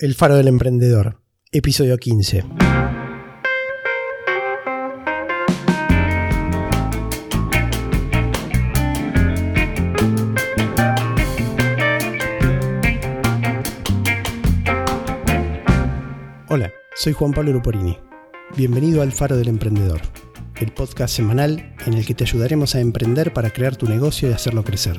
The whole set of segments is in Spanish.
El Faro del Emprendedor, episodio 15. Hola, soy Juan Pablo Luporini. Bienvenido al Faro del Emprendedor, el podcast semanal en el que te ayudaremos a emprender para crear tu negocio y hacerlo crecer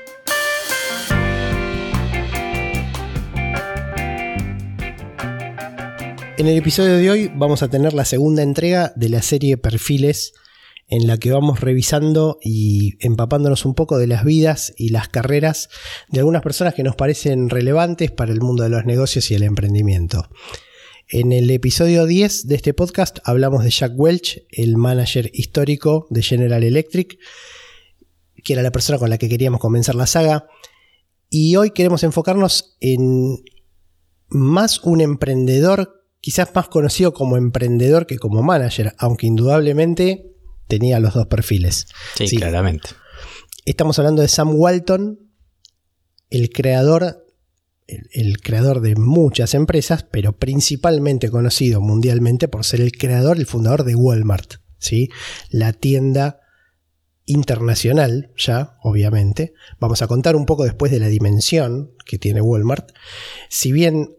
En el episodio de hoy vamos a tener la segunda entrega de la serie Perfiles en la que vamos revisando y empapándonos un poco de las vidas y las carreras de algunas personas que nos parecen relevantes para el mundo de los negocios y el emprendimiento. En el episodio 10 de este podcast hablamos de Jack Welch, el manager histórico de General Electric, que era la persona con la que queríamos comenzar la saga. Y hoy queremos enfocarnos en más un emprendedor quizás más conocido como emprendedor que como manager, aunque indudablemente tenía los dos perfiles. Sí, claramente. Estamos hablando de Sam Walton, el creador, el, creador de muchas empresas, pero principalmente conocido mundialmente por ser el creador, el fundador de Walmart, ¿sí? la tienda internacional ya, obviamente. Vamos a contar un poco después de la dimensión que tiene Walmart. Si bien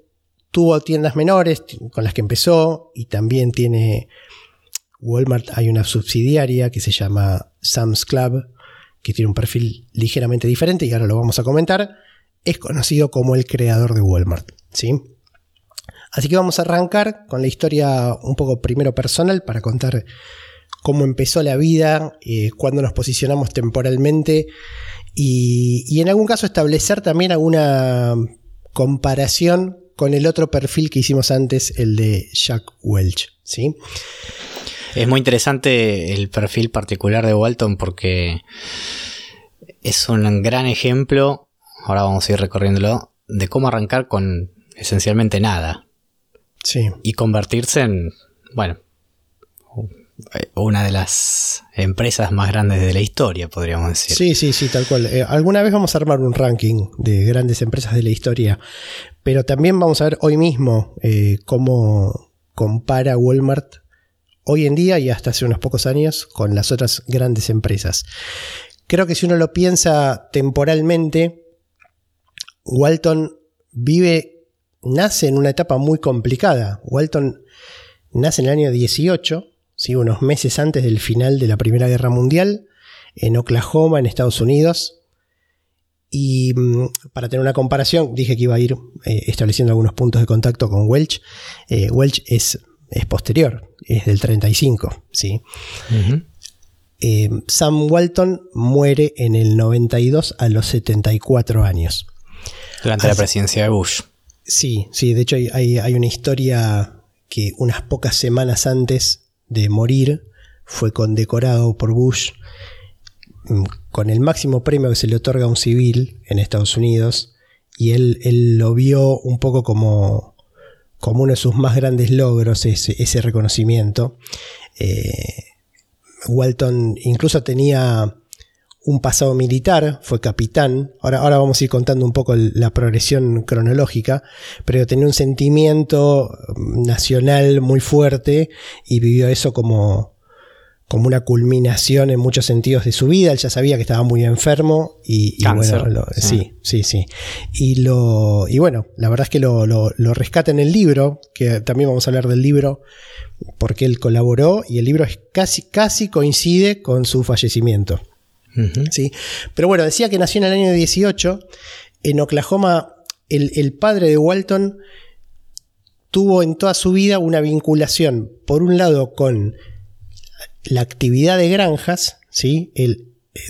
tuvo tiendas menores con las que empezó y también tiene Walmart, hay una subsidiaria que se llama Sam's Club, que tiene un perfil ligeramente diferente y ahora lo vamos a comentar. Es conocido como el creador de Walmart, ¿sí? Así que vamos a arrancar con la historia un poco primero personal para contar cómo empezó la vida, eh, cuándo nos posicionamos temporalmente y, y en algún caso establecer también alguna comparación con el otro perfil que hicimos antes, el de Jack Welch. ¿sí? Es muy interesante el perfil particular de Walton porque es un gran ejemplo, ahora vamos a ir recorriéndolo, de cómo arrancar con esencialmente nada. Sí. Y convertirse en, bueno, una de las empresas más grandes de la historia, podríamos decir. Sí, sí, sí, tal cual. Eh, alguna vez vamos a armar un ranking de grandes empresas de la historia, pero también vamos a ver hoy mismo eh, cómo compara Walmart hoy en día y hasta hace unos pocos años con las otras grandes empresas. Creo que si uno lo piensa temporalmente, Walton vive, nace en una etapa muy complicada. Walton nace en el año 18, ¿sí? unos meses antes del final de la Primera Guerra Mundial, en Oklahoma, en Estados Unidos. Y mm, para tener una comparación, dije que iba a ir eh, estableciendo algunos puntos de contacto con Welch. Eh, Welch es, es, posterior, es del 35, ¿sí? Eh, Sam Walton muere en el 92 a los 74 años. Durante la presidencia de Bush. Sí, sí, de hecho hay, hay, una historia que unas pocas semanas antes de morir fue condecorado por Bush Mm, con el máximo premio que se le otorga a un civil en Estados Unidos y él, él lo vio un poco como, como uno de sus más grandes logros, ese, reconocimiento. Eh, Walton incluso tenía un pasado militar, fue capitán, ahora, ahora vamos a ir contando un poco la progresión cronológica, pero tenía un sentimiento nacional muy fuerte y vivió eso como, como una culminación en muchos sentidos de su vida. Él ya sabía que estaba muy enfermo y, bueno, sí. sí, sí, Y, lo, y bueno, la verdad es que lo, rescata en el libro, que también vamos a hablar del libro, porque él colaboró y el libro casi, casi coincide con su fallecimiento. ¿Sí? Pero bueno, decía que nació en el año 18. En Oklahoma, el, el padre de Walton tuvo en toda su vida una vinculación, por un lado, con la actividad de granjas, ¿sí? Eh,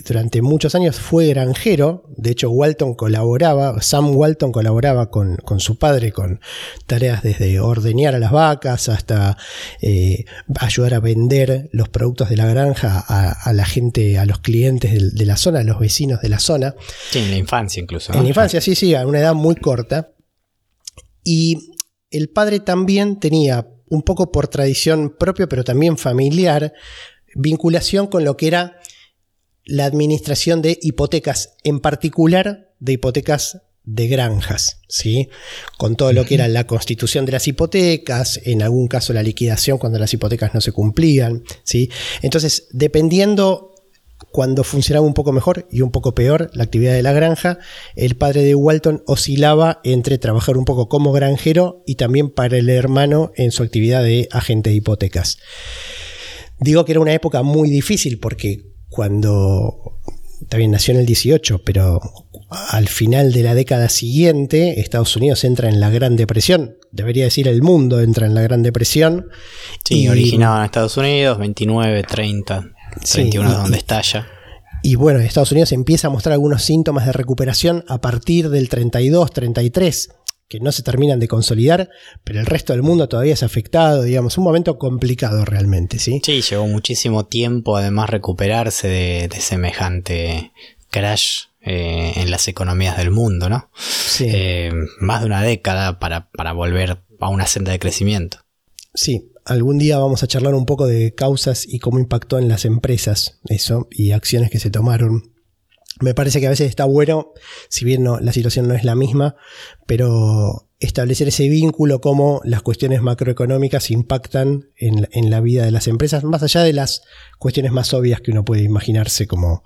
durante muchos años fue granjero, de hecho Walton colaboraba, Sam Walton colaboraba con, su padre con tareas desde ordeñar a las vacas hasta eh, ayudar a vender los productos de la granja a, la gente, a los clientes de, la zona, a los vecinos de la zona. Sí, en la infancia incluso. En la infancia, sí, sí, a una edad muy corta. Y el padre también tenía, un poco por tradición propia, pero también familiar, vinculación con lo que era la administración de hipotecas, en particular de hipotecas de granjas, ¿sí? Con todo lo que era la constitución de las hipotecas, en algún caso la liquidación cuando las hipotecas no se cumplían, ¿sí? Entonces, dependiendo cuando funcionaba un poco mejor y un poco peor la actividad de la granja, el padre de Walton oscilaba entre trabajar un poco como granjero y también para el hermano en su actividad de agente de hipotecas. Digo que era una época muy difícil porque cuando también nació en el 18, pero al final de la década siguiente Estados Unidos entra en la Gran Depresión, debería decir el mundo entra en la Gran Depresión. Sí, originado en Estados Unidos, 29, 30. 31 es donde estalla. Y bueno, Estados Unidos empieza a mostrar algunos síntomas de recuperación a partir del 32, 33, que no se terminan de consolidar, pero el resto del mundo todavía es afectado, digamos, un momento complicado realmente, ¿sí? Sí, llevó muchísimo tiempo además recuperarse de, semejante crash eh, en las economías del mundo, ¿no? Sí. Eh, más de una década para, para volver a una senda de crecimiento. Sí, algún día vamos a charlar un poco de causas y cómo impactó en las empresas eso y acciones que se tomaron. Me parece que a veces está bueno, si bien no, la situación no es la misma, pero establecer ese vínculo, cómo las cuestiones macroeconómicas impactan en, en la vida de las empresas, más allá de las cuestiones más obvias que uno puede imaginarse como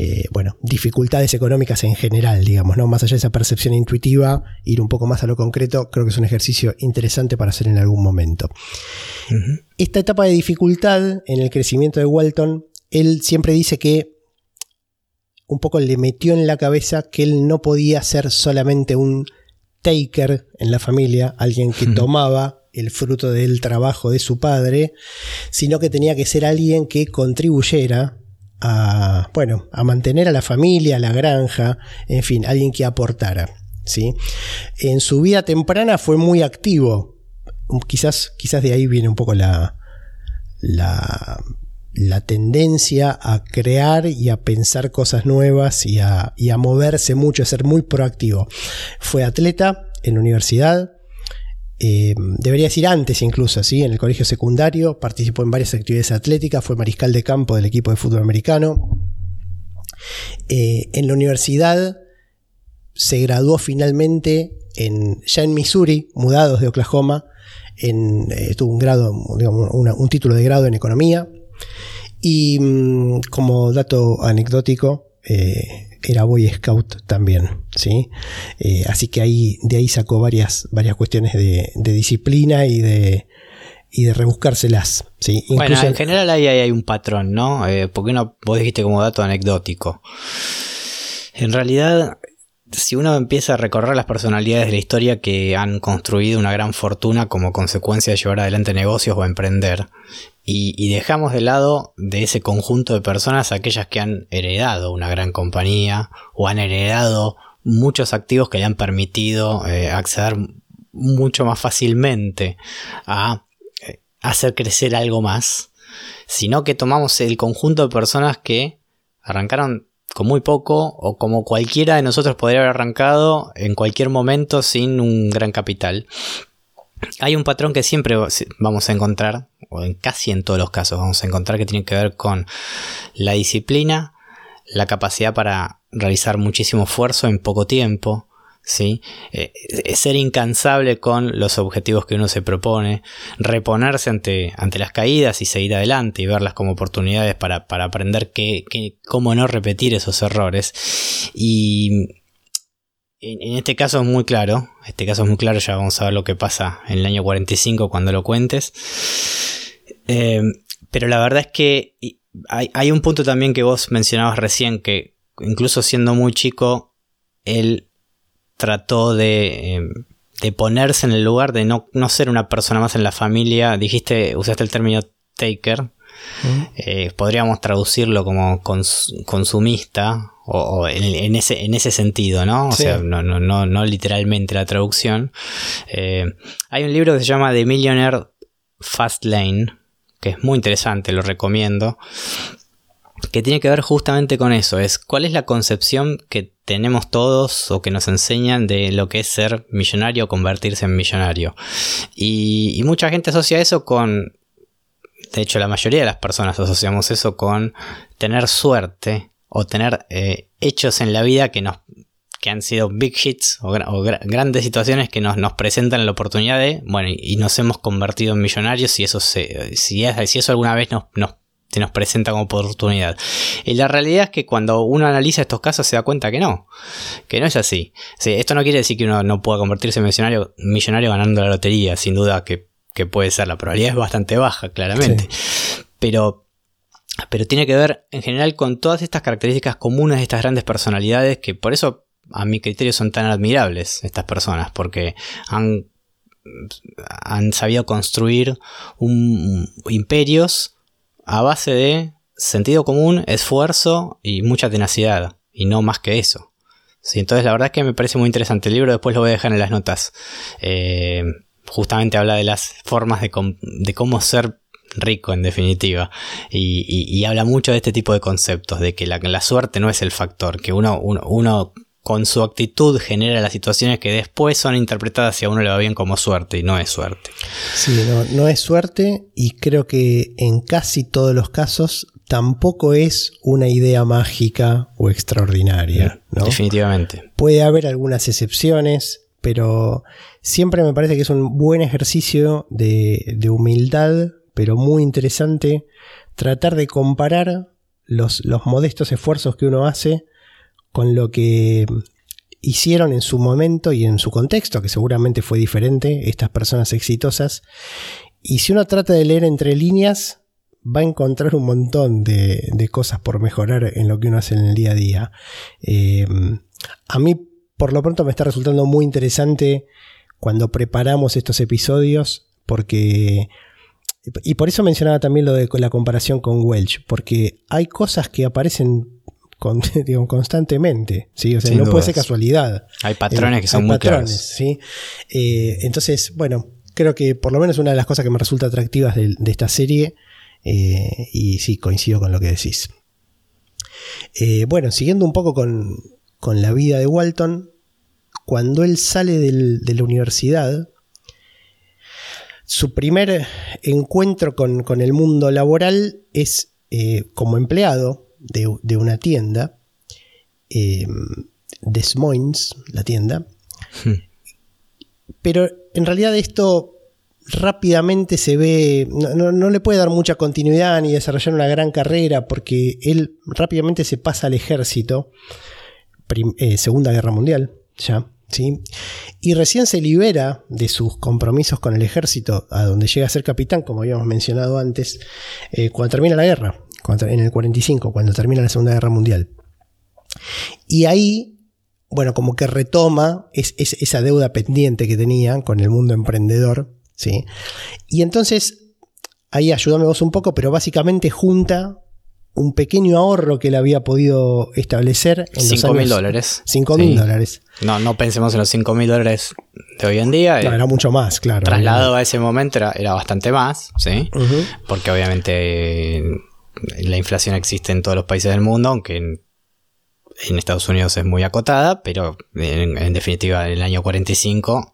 eh, bueno, dificultades económicas en general, digamos, ¿no? Más allá de esa percepción intuitiva, ir un poco más a lo concreto, creo que es un ejercicio interesante para hacer en algún momento. Esta etapa de dificultad en el crecimiento de Walton, él siempre dice que un poco le metió en la cabeza que él no podía ser solamente un taker en la familia, alguien que tomaba el fruto del trabajo de su padre, sino que tenía que ser alguien que contribuyera a, bueno, a mantener a la familia, a la granja, en fin, alguien que aportara. ¿sí? En su vida temprana fue muy activo. Quizás, quizás de ahí viene un poco la, la, la tendencia a crear y a pensar cosas nuevas y a, moverse mucho, a ser muy proactivo. Fue atleta en la universidad, eh, debería decir antes incluso, ¿sí? en el colegio secundario, participó en varias actividades atléticas, fue mariscal de campo del equipo de fútbol americano. Eh, en la universidad se graduó finalmente en, ya en Missouri, mudados de Oklahoma, en, eh, tuvo grado, un título de grado en economía. Y mm, como dato anecdótico, era Boy Scout también, ¿sí? Eh, así que ahí, de ahí sacó varias, varias cuestiones de, disciplina y de, y de rebuscárselas, ¿sí? bueno, en general ahí hay, un patrón, ¿no? Eh, porque uno, vos dijiste como dato anecdótico. En realidad, si uno empieza a recorrer las personalidades de la historia que han construido una gran fortuna como consecuencia de llevar adelante negocios o emprender, y, dejamos de lado de ese conjunto de personas aquellas que han heredado una gran compañía o han heredado muchos activos que le han permitido eh, acceder mucho más fácilmente a eh, hacer crecer algo más, sino que tomamos el conjunto de personas que arrancaron con muy poco o como cualquiera de nosotros podría haber arrancado en cualquier momento sin un gran capital. Hay un patrón que siempre vamos a encontrar, o en casi en todos los casos vamos a encontrar que tiene que ver con la disciplina, la capacidad para realizar muchísimo esfuerzo en poco tiempo, ¿sí? Eh, ser incansable con los objetivos que uno se propone, reponerse ante, ante las caídas y seguir adelante y verlas como oportunidades para, aprender cómo no repetir esos errores. Y en, este caso es muy claro, este caso es muy claro, ya vamos a ver lo que pasa en el año 45 cuando lo cuentes. Eh, pero la verdad es que hay, un punto también que vos mencionabas recién, que incluso siendo muy chico, él trató de, eh, de ponerse en el lugar de no, no ser una persona más en la familia. Dijiste, usaste el término taker. Eh, podríamos traducirlo como consumista o, en, ese, en ese sentido, ¿no? O sea, no, no, no, no literalmente la traducción. Eh, hay un libro que se llama The Millionaire Fast Lane, que es muy interesante, lo recomiendo, que tiene que ver justamente con eso, es cuál es la concepción que tenemos todos o que nos enseñan de lo que es ser millonario o convertirse en millonario. Y, mucha gente asocia eso con, de hecho la mayoría de las personas asociamos eso con tener suerte o tener eh, hechos en la vida que nos que han sido big hits o, grandes situaciones que nos, nos, presentan la oportunidad de, bueno, y, nos hemos convertido en millonarios y eso se, si, si eso alguna vez nos, nos, se nos presenta como oportunidad. Y la realidad es que cuando uno analiza estos casos se da cuenta que no, que no es así. esto no quiere decir que uno no pueda convertirse en millonario, millonario ganando la lotería, sin duda que, puede ser, la probabilidad es bastante baja, claramente. Pero pero tiene que ver en general con todas estas características comunes de estas grandes personalidades que por eso a mi criterio son tan admirables estas personas, porque han, han sabido construir un, imperios a base de sentido común, esfuerzo y mucha tenacidad, y no más que eso. Sí, entonces la verdad es que me parece muy interesante el libro, después lo voy a dejar en las notas. Eh, justamente habla de las formas de, de cómo ser rico en definitiva. Y, habla mucho de este tipo de conceptos, de que la, la suerte no es el factor, que uno, uno, con su actitud genera las situaciones que después son interpretadas si a uno le va bien como suerte y no es suerte. Sí, no, no es suerte y creo que en casi todos los casos tampoco es una idea mágica o extraordinaria. Mm, definitivamente. Puede haber algunas excepciones, pero siempre me parece que es un buen ejercicio de, humildad pero muy interesante tratar de comparar los, los modestos esfuerzos que uno hace con lo que hicieron en su momento y en su contexto, que seguramente fue diferente, estas personas exitosas. Y si uno trata de leer entre líneas, va a encontrar un montón de, cosas por mejorar en lo que uno hace en el día a día. Eh, a mí, por lo pronto, me está resultando muy interesante cuando preparamos estos episodios, porque y por eso mencionaba también lo de la comparación con Welch, porque hay cosas que aparecen constantemente, ¿sí? O sea, no puede ser casualidad. Hay patrones que son muy patrones, ¿sí? Eh, entonces, bueno, creo que por lo menos una de las cosas que me resulta atractivas de, esta serie, eh, y sí, coincido con lo que decís. Eh, bueno, siguiendo un poco con, la vida de Walton, cuando él sale de la universidad, su primer encuentro con, el mundo laboral es eh, como empleado de, una tienda, eh, Des Moines, la tienda. Hmm. Pero en realidad esto rápidamente se ve, no, le puede dar mucha continuidad ni desarrollar una gran carrera porque él rápidamente se pasa al ejército, eh, Segunda Guerra Mundial, ya. Y recién se libera de sus compromisos con el ejército, a donde llega a ser capitán, como habíamos mencionado antes, eh, cuando termina la guerra, en el 45, cuando termina la Segunda Guerra Mundial. Y ahí, bueno, como que retoma esa deuda pendiente que tenía con el mundo emprendedor, ¿sí? Y entonces, ahí ayúdame vos un poco, pero básicamente junta un pequeño ahorro que él había podido establecer en 5 mil dólares. 5 mil dólares. No, no pensemos en los 5 mil dólares de hoy en día. era mucho más, claro. Trasladado a ese momento era, bastante más, ¿sí? Porque obviamente la inflación existe en todos los países del mundo, aunque en Estados Unidos es muy acotada, pero en, definitiva en el año 45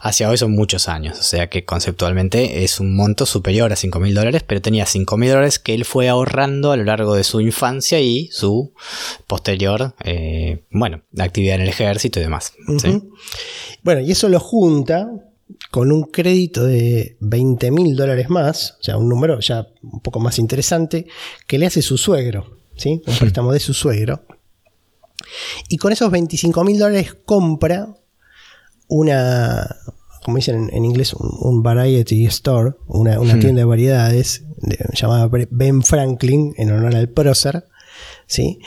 hacia hoy son muchos años, o sea que conceptualmente es un monto superior a 5 mil dólares, pero tenía 5 mil dólares que él fue ahorrando a lo largo de su infancia y su posterior, eh, bueno, actividad en el ejército y demás. Bueno, y eso lo junta con un crédito de 20 mil dólares más, o sea, un número ya un poco más interesante, que le hace su suegro, ¿sí? Un préstamo de su suegro. Y con esos 25 mil dólares compra una, como dicen en, inglés, un, variety store, una, hmm. tienda de variedades llamada Ben Franklin, en honor al prócer. ¿sí?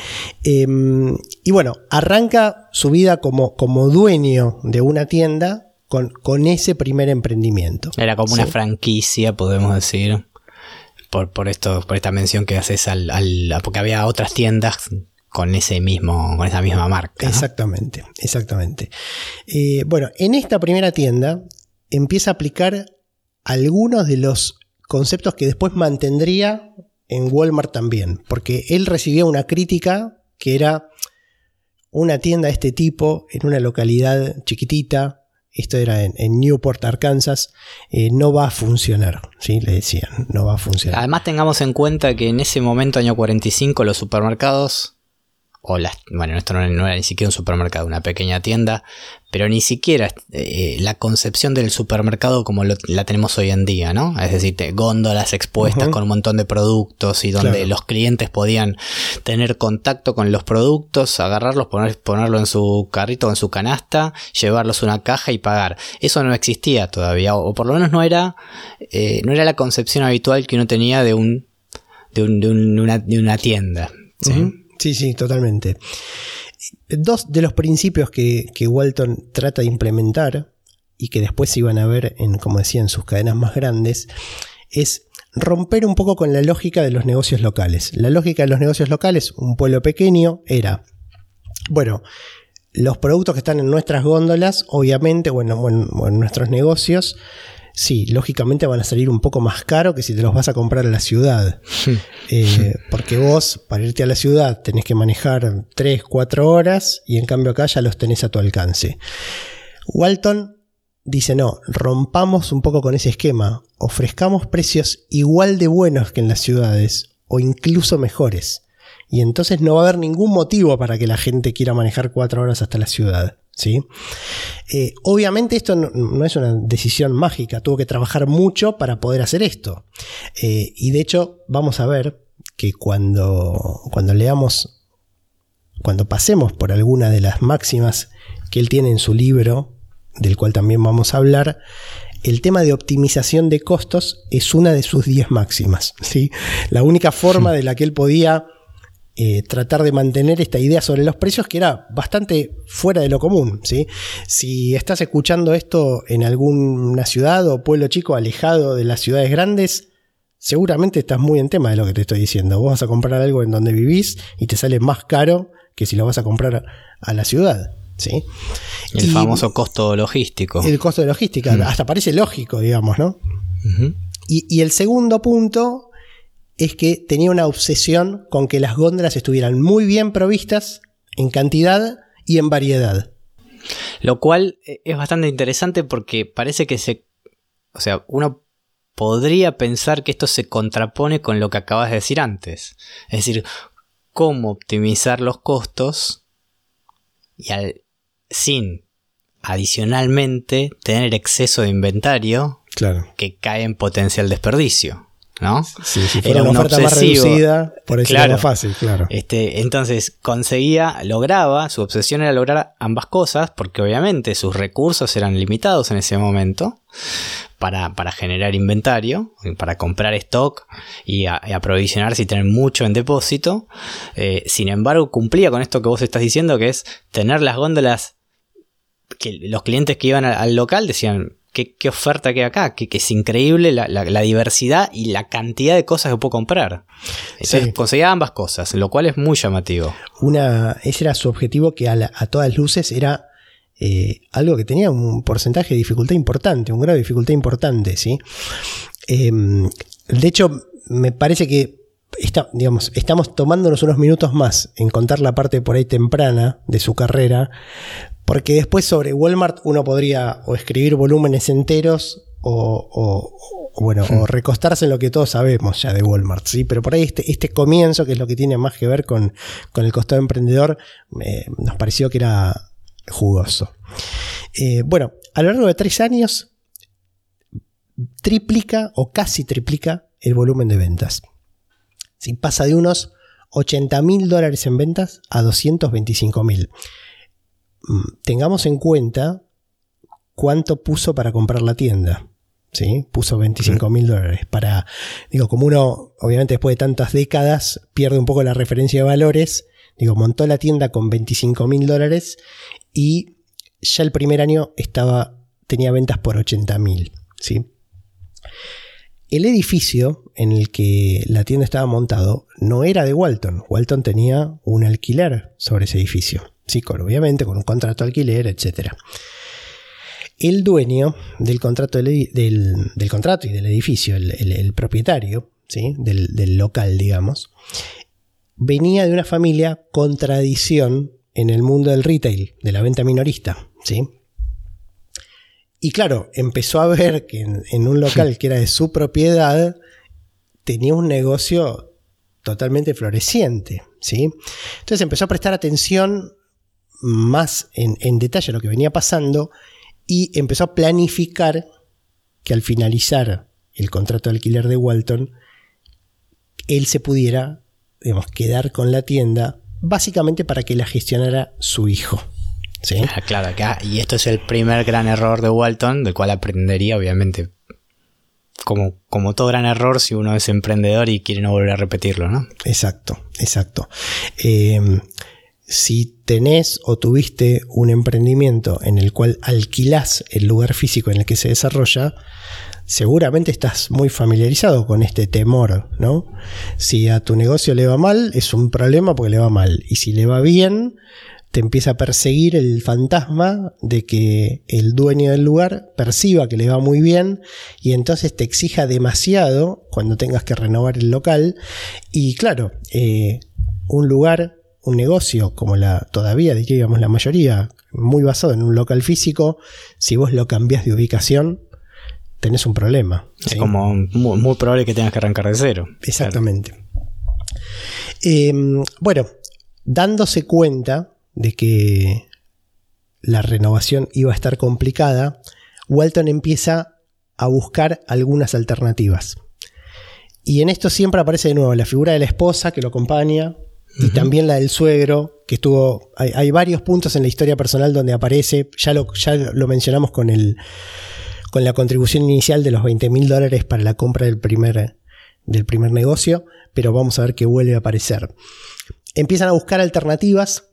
Em, y bueno, arranca su vida como, como dueño de una tienda con, con ese primer emprendimiento. Era como una franquicia, podemos decir. Por, por esto, por esta mención que haces al, al- porque había otras tiendas con ese mismo, con esa misma marca. ¿no? Exactamente, exactamente. Eh, bueno, en esta primera tienda empieza a aplicar algunos de los conceptos que después mantendría en Walmart también, porque él recibía una crítica que era una tienda de este tipo en una localidad chiquitita, esto era en, en Newport, Arkansas, eh, no va a funcionar, ¿sí? Le decían, no va a funcionar. Además tengamos en cuenta que en ese momento, año 45, los supermercados, o las, bueno, esto no, no era ni siquiera un supermercado, una pequeña tienda, pero ni siquiera eh, la concepción del supermercado como lo- la tenemos hoy en día, ¿no? Es decir, te- góndolas expuestas con un montón de productos y donde Claro. los clientes podían tener contacto con los productos, agarrarlos, poner, ponerlo en su carrito o en su canasta, llevarlos a una caja y pagar. Eso no existía todavía, o, o por lo menos no era, eh, no era la concepción habitual que uno tenía de un de, un- de un- de una, de una tienda. ¿sí? Sí, sí, totalmente. Dos de los principios que, que Walton trata de implementar y que después se iban a ver en, como decía, en sus cadenas más grandes, es romper un poco con la lógica de los negocios locales. La lógica de los negocios locales, un pueblo pequeño, era, bueno, los productos que están en nuestras góndolas, obviamente, bueno, bueno, nuestros negocios, sí, lógicamente van a salir un poco más caro que si te los vas a comprar a la ciudad. Eh, porque vos, para irte a la ciudad, tenés que manejar 3, 4 horas y en cambio acá ya los tenés a tu alcance. Walton dice, no, rompamos un poco con ese esquema, ofrezcamos precios igual de buenos que en las ciudades o incluso mejores. Y entonces no va a haber ningún motivo para que la gente quiera manejar 4 horas hasta la ciudad. ¿Sí? Eh, obviamente esto no, no es una decisión mágica, tuvo que trabajar mucho para poder hacer esto. Eh, y de hecho vamos a ver que cuando, cuando leamos, cuando pasemos por alguna de las máximas que él tiene en su libro, del cual también vamos a hablar, el tema de optimización de costos es una de sus 10 máximas. ¿sí? La única forma de la que él podía eh, tratar de mantener esta idea sobre los precios que era bastante fuera de lo común. ¿sí? Si estás escuchando esto en alguna ciudad o pueblo chico alejado de las ciudades grandes, seguramente estás muy en tema de lo que te estoy diciendo. Vos vas a comprar algo en donde vivís y te sale más caro que si lo vas a comprar a la ciudad. ¿sí? El Y famoso costo logístico. El costo de logística, hasta parece lógico, digamos, ¿no? Y el segundo punto es que tenía una obsesión con que las góndolas estuvieran muy bien provistas en cantidad y en variedad. Lo cual eh, es bastante interesante porque parece que se... O sea, uno podría pensar que esto se contrapone con lo que acabas de decir antes. Es decir, cómo optimizar los costos y al- sin adicionalmente tener exceso de inventario Claro. que cae en potencial desperdicio. ¿No? Sí, si Era fuera una un oferta más reducida, por eso Claro. era más fácil, claro. Este, entonces conseguía, lograba, su obsesión era lograr ambas cosas, porque obviamente sus recursos eran limitados en ese momento para, para generar inventario, para comprar stock y, a- y aprovisionarse y tener mucho en depósito. Eh, sin embargo, cumplía con esto que vos estás diciendo, que es tener las góndolas que los clientes que iban al, al local decían. ¿Qué, qué oferta que hay acá? Que, que es increíble la, la- la diversidad y la cantidad de cosas que puedo comprar. Entonces Sí. conseguía ambas cosas, lo cual es muy llamativo. Una, ese era su objetivo que a, la- a todas luces era eh, algo que tenía un porcentaje de dificultad importante, un grado de dificultad importante, ¿sí? Eh, de hecho, me parece que está, digamos, estamos tomándonos unos minutos más en contar la parte por ahí temprana de su carrera, porque después sobre Walmart uno podría o escribir volúmenes enteros o, o- o, bueno, o recostarse en lo que todos sabemos ya de Walmart, ¿sí? Pero por ahí este, este comienzo, que es lo que tiene más que ver con, con el costado emprendedor, eh, nos pareció que era jugoso. Eh, bueno, a lo largo de tres años triplica o casi triplica el volumen de ventas. Si pasa de unos 80 mil dólares en ventas a 225 mil. Tengamos en cuenta cuánto puso para comprar la tienda. ¿sí? Puso 25 mil dólares. Para, digo, como uno, obviamente después de tantas décadas, pierde un poco la referencia de valores. Digo, montó la tienda con 25 mil dólares y ya el primer año estaba tenía ventas por 80.000. ¿sí? El edificio en el que la tienda estaba montado no era de Walton. Walton tenía un alquiler sobre ese edificio. Obviamente con un contrato de alquiler, etc. El dueño del contrato, del, contrato y del edificio, el, propietario ¿sí? del, del local, digamos, venía de una familia con tradición en el mundo del retail, de la venta minorista. ¿sí? Y claro, empezó a ver que en, un local que era de su propiedad tenía un negocio totalmente floreciente, ¿sí? Entonces empezó a prestar atención más en, detalle lo que venía pasando y empezó a planificar que al finalizar el contrato de alquiler de Walton, él se pudiera, digamos, quedar con la tienda, básicamente para que la gestionara su hijo. Ah, claro, y esto es el primer gran error de Walton, del cual aprendería, obviamente, como, como todo gran error si uno es emprendedor y quiere no volver a repetirlo, ¿no? Exacto, exacto. Em, si tenés o tuviste un emprendimiento en el cual alquilás el lugar físico en el que se desarrolla, seguramente estás muy familiarizado con este temor, ¿no? Si a tu negocio le va mal, es un problema porque le va mal. Y si le va bien, te empieza a perseguir el fantasma de que el dueño del lugar perciba que le va muy bien y entonces te exija demasiado cuando tengas que renovar el local. Y claro, eh, un lugar, un negocio, como la todavía diríamos la mayoría, muy basado en un local físico, si vos lo cambias de ubicación, tenés un problema. Es como muy, probable que tengas que arrancar de cero. Exactamente. Em, bueno, dándose cuenta de que la renovación iba a estar complicada, Walton empieza a buscar algunas alternativas. Y en esto siempre aparece de nuevo la figura de la esposa que lo acompaña y también la del suegro, que estuvo. Hay, varios puntos en la historia personal donde aparece. Ya lo, ya lo mencionamos con, el, con la contribución inicial de los 20 mil dólares para la compra del primer, del primer negocio, pero vamos a ver que vuelve a aparecer. Empiezan a buscar alternativas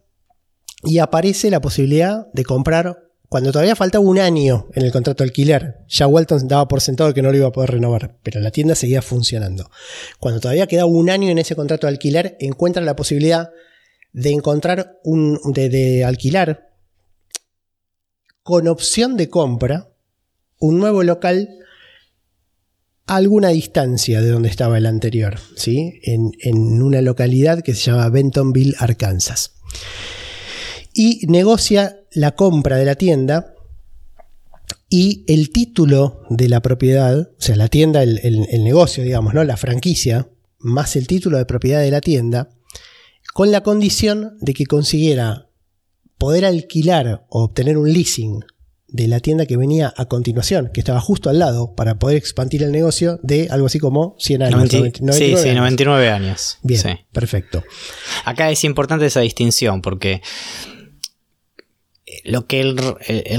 y aparece la posibilidad de comprar cuando todavía faltaba un año en el contrato de alquiler. Ya Walton daba por sentado que no lo iba a poder renovar, pero la tienda seguía funcionando. Cuando todavía quedaba un año en ese contrato de alquiler, encuentra la posibilidad de encontrar un. de, de alquilar con opción de compra un nuevo local a alguna distancia de donde estaba el anterior, ¿sí? en, en una localidad que se llama Bentonville, Arkansas y negocia la compra de la tienda y el título de la propiedad, o sea, la tienda, el, negocio, digamos, ¿no? La franquicia, más el título de propiedad de la tienda, con la condición de que consiguiera poder alquilar o obtener un leasing de la tienda que venía a continuación, que estaba justo al lado, para poder expandir el negocio de algo así como 100 años. sí, sí, 99 años. Bien, perfecto. Acá es importante esa distinción porque lo que él,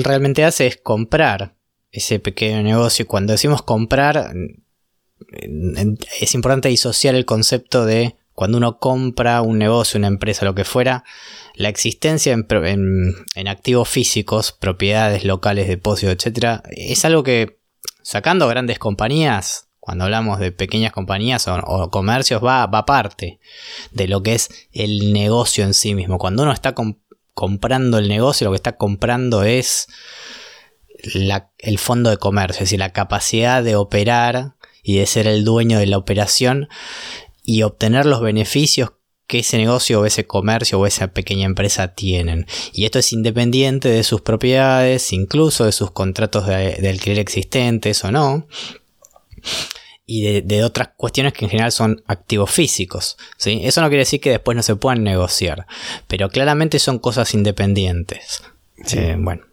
realmente hace es comprar ese pequeño negocio. Y cuando decimos comprar, es importante disociar el concepto de cuando uno compra un negocio, una empresa, lo que fuera, la existencia en, activos físicos, propiedades locales, depósitos, etc., es algo que, sacando grandes compañías, cuando hablamos de pequeñas compañías o, comercios, va, va aparte de lo que es el negocio en sí mismo. Cuando uno está con, comprando el negocio, lo que está comprando es el fondo de comercio, es decir, la capacidad de operar y de ser el dueño de la operación y obtener los beneficios que ese negocio o ese comercio o esa pequeña empresa tienen. Y esto es independiente de sus propiedades, incluso de sus contratos de, de alquiler existentes o no y de, otras cuestiones que en general son activos físicos. ¿sí? Eso no quiere decir que después no se puedan negociar, pero claramente son cosas independientes. Eh, bueno,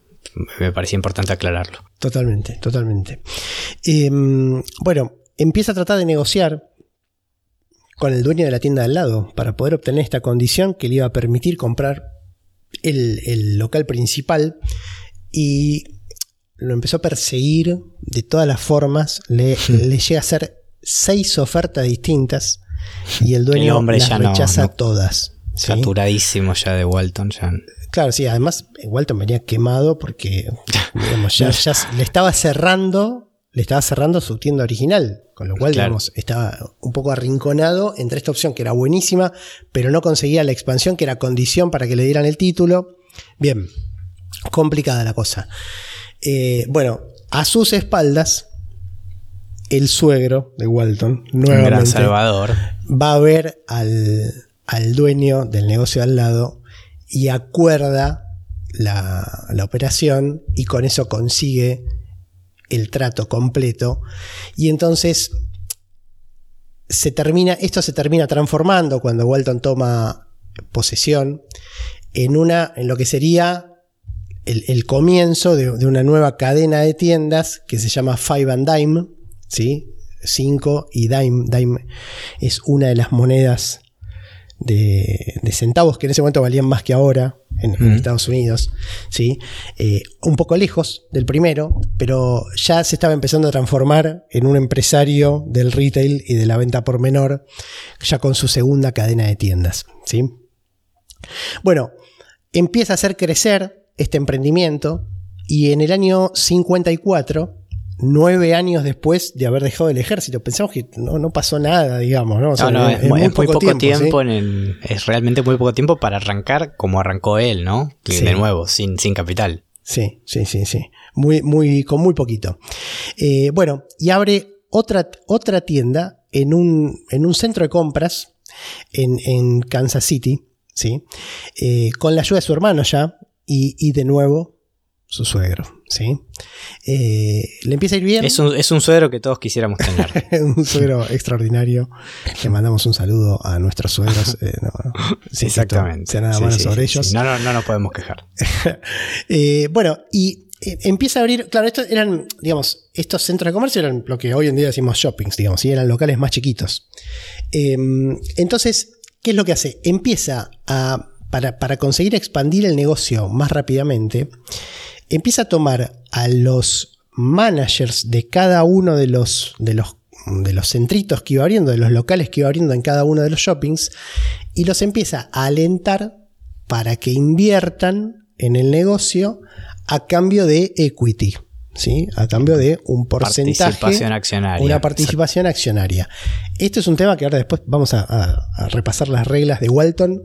me parecía importante aclararlo. Totalmente, totalmente. Em, bueno, empieza a tratar de negociar con el dueño de la tienda al lado para poder obtener esta condición que le iba a permitir comprar el, el local principal y lo empezó a perseguir de todas las formas, le, llega a hacer seis ofertas distintas y el dueño las rechaza todas. Saturadísimo ya de Walton. Ya. Claro, sí, además Walton venía quemado porque digamos, ya, ya le estaba cerrando, le estaba cerrando su tienda original, con lo cual Claro. digamos, estaba un poco arrinconado entre esta opción que era buenísima, pero no conseguía la expansión que era condición para que le dieran el título. Bien, complicada la cosa. Eh, bueno, a sus espaldas, el suegro de Walton, Un gran nuevamente, salvador. va a ver al, al dueño del negocio al lado y acuerda la, la operación y con eso consigue el trato completo. Y entonces se termina, esto se termina transformando cuando Walton toma posesión en una, en lo que sería el, el comienzo de, de una nueva cadena de tiendas que se llama Five and Dime, ¿sí? 5 y Dime. Dime es una de las monedas de, de centavos que en ese momento valían más que ahora en. Estados Unidos. ¿sí? Eh, un poco lejos del primero, pero ya se estaba empezando a transformar en un empresario del retail y de la venta por menor, ya con su segunda cadena de tiendas. ¿sí? Bueno, empieza a hacer crecer este emprendimiento y en el año 54, nueve años después de haber dejado el ejército, pensamos que no, no pasó nada, digamos, ¿no? O sea, no, no, es, muy, es muy poco tiempo, ¿sí? en el- es realmente muy poco tiempo para arrancar como arrancó él, ¿no? Que Sí. De nuevo, sin, sin capital. Sí, sí, sí, sí. Muy, muy, con muy poquito. Eh, bueno, y abre otra, otra tienda en un, en un centro de compras en, en Kansas City, ¿sí? Eh, con la ayuda de su hermano ya, y, y de nuevo su suegro, ¿sí? Eh, le empieza a ir bien. Es un, es un suegro que todos quisiéramos tener. un suegro extraordinario. Le mandamos un saludo a nuestros suegros. eh, no, no, sí, Exactamente. Sea nada Sí, malo sí, sobre ellos. No, no, no nos podemos quejar. Eh, bueno, y eh, empieza a abrir, claro, estos eran, digamos, estos centros de comercio eran lo que hoy en día decimos shoppings, digamos, y eran locales más chiquitos. Eh, entonces, ¿qué es lo que hace? Empieza a, para, para conseguir expandir el negocio más rápidamente, empieza a tomar a los managers de cada uno de los, de los, de los centritos que iba abriendo, de los locales que iba abriendo en cada uno de los shoppings, y los empieza a alentar para que inviertan en el negocio a cambio de equity, ¿sí? A cambio de un porcentaje, Participación accionaria. una participación accionaria. Esto es un tema que ahora después vamos a, a- a repasar las reglas de Walton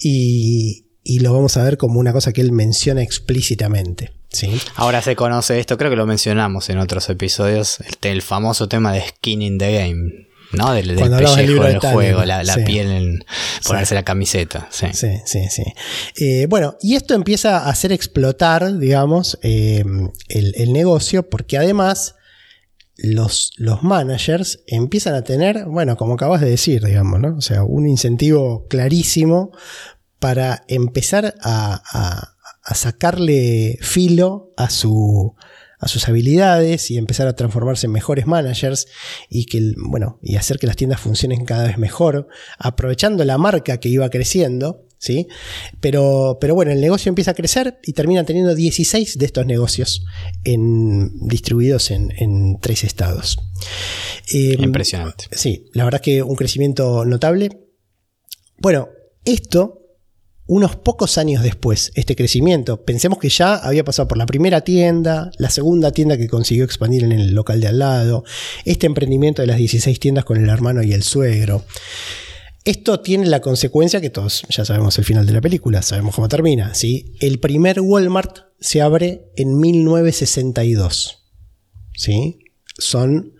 y, y lo vamos a ver como una cosa que él menciona explícitamente, ¿sí? Ahora se conoce esto, creo que lo mencionamos en otros episodios, el, el famoso tema de skin in the game, ¿no? Del, del del de juego, la, la sí. piel en ponerse la camiseta. Sí. Sí, sí, sí. Eh, bueno, y esto empieza a hacer explotar, digamos, eh, el, el negocio, porque además los, los managers empiezan a tener, bueno, como acabas de decir, digamos, ¿no? O sea, un incentivo clarísimo para empezar a, a- a sacarle filo a su a sus habilidades y empezar a transformarse en mejores managers y que bueno y hacer que las tiendas funcionen cada vez mejor aprovechando la marca que iba creciendo ¿sí? pero, pero bueno el negocio empieza a crecer y terminan teniendo 16 de estos negocios en, distribuidos en, en tres estados Eh, Impresionante. Sí, la verdad que un crecimiento notable. Bueno, esto, unos pocos años después, este crecimiento, pensemos que ya había pasado por la primera tienda, la segunda tienda que consiguió expandir en el local de al lado, este emprendimiento de las 16 tiendas con el hermano y el suegro. Esto tiene la consecuencia que todos ya sabemos el final de la película, sabemos cómo termina. ¿sí? El primer Walmart se abre en 1962. ¿sí? Son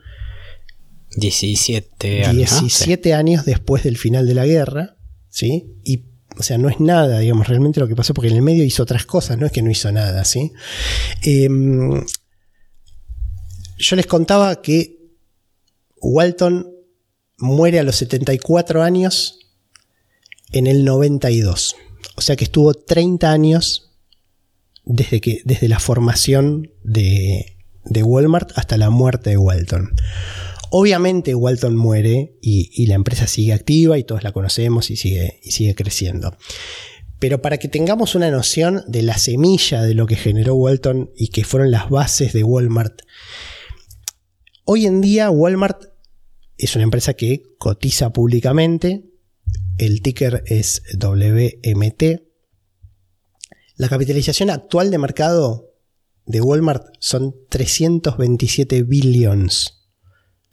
17 años. ¿no? 17 años después del final de la guerra, ¿sí? Y, o sea, no es nada, digamos, realmente lo que pasó, porque en el medio hizo otras cosas, no es que no hizo nada, ¿sí? Em, yo les contaba que Walton muere a los 74 años en el 92. O sea que estuvo 30 años desde, que, desde la formación de, de Walmart hasta la muerte de Walton. Obviamente Walton muere y, la empresa sigue activa y todos la conocemos y sigue, y sigue creciendo. Pero para que tengamos una noción de la semilla de lo que generó Walton y que fueron las bases de Walmart, hoy en día Walmart es una empresa que cotiza públicamente, el ticker es WMT, La capitalización actual de mercado de Walmart son 327 billions.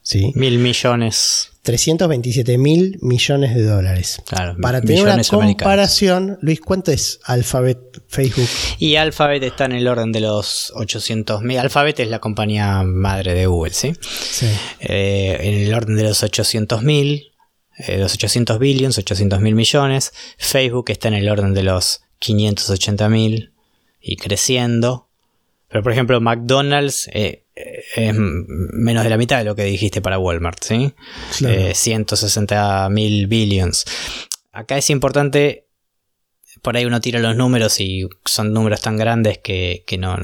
¿Sí? Mil millones. 327 mil millones de dólares. Claro, Para tener una comparación, Luis, ¿cuánto es Alphabet, Facebook? Y Alphabet está en el orden de los 800 mil. Alphabet es la compañía madre de Google, ¿sí? Sí. Eh, en el orden de los 800 mil, eh, los 800 billions, 800 mil millones. Facebook está en el orden de los 580 mil y creciendo. Pero por ejemplo, McDonald's eh, eh, es menos de la mitad de lo que dijiste para Walmart, ¿sí? Claro. Eh, 160 mil billions. Acá es importante, por ahí uno tira los números y son números tan grandes que, que no,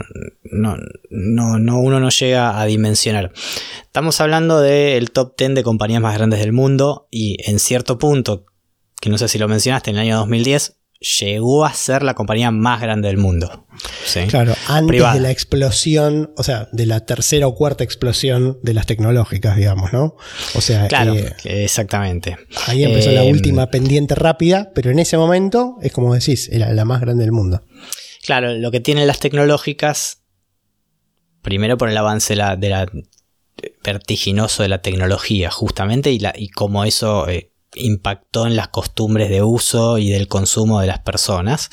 no, no, no- uno no llega a dimensionar. Estamos hablando del top 10 de compañías más grandes del mundo y en cierto punto, que no sé si lo mencionaste, en el año 2010 llegó a ser la compañía más grande del mundo. ¿sí? Claro, antes Privada. de la explosión, o sea, de la tercera o cuarta explosión de las tecnológicas, digamos, ¿no? O sea, Claro, eh, exactamente. ahí empezó la Eh, última pendiente rápida, pero en ese momento, es como decís, era la más grande del mundo. Claro, lo que tienen las tecnológicas, primero por el avance de la, de la- vertiginoso de la tecnología, justamente, y, la, y cómo eso eh, impactó en las costumbres de uso y del consumo de las personas.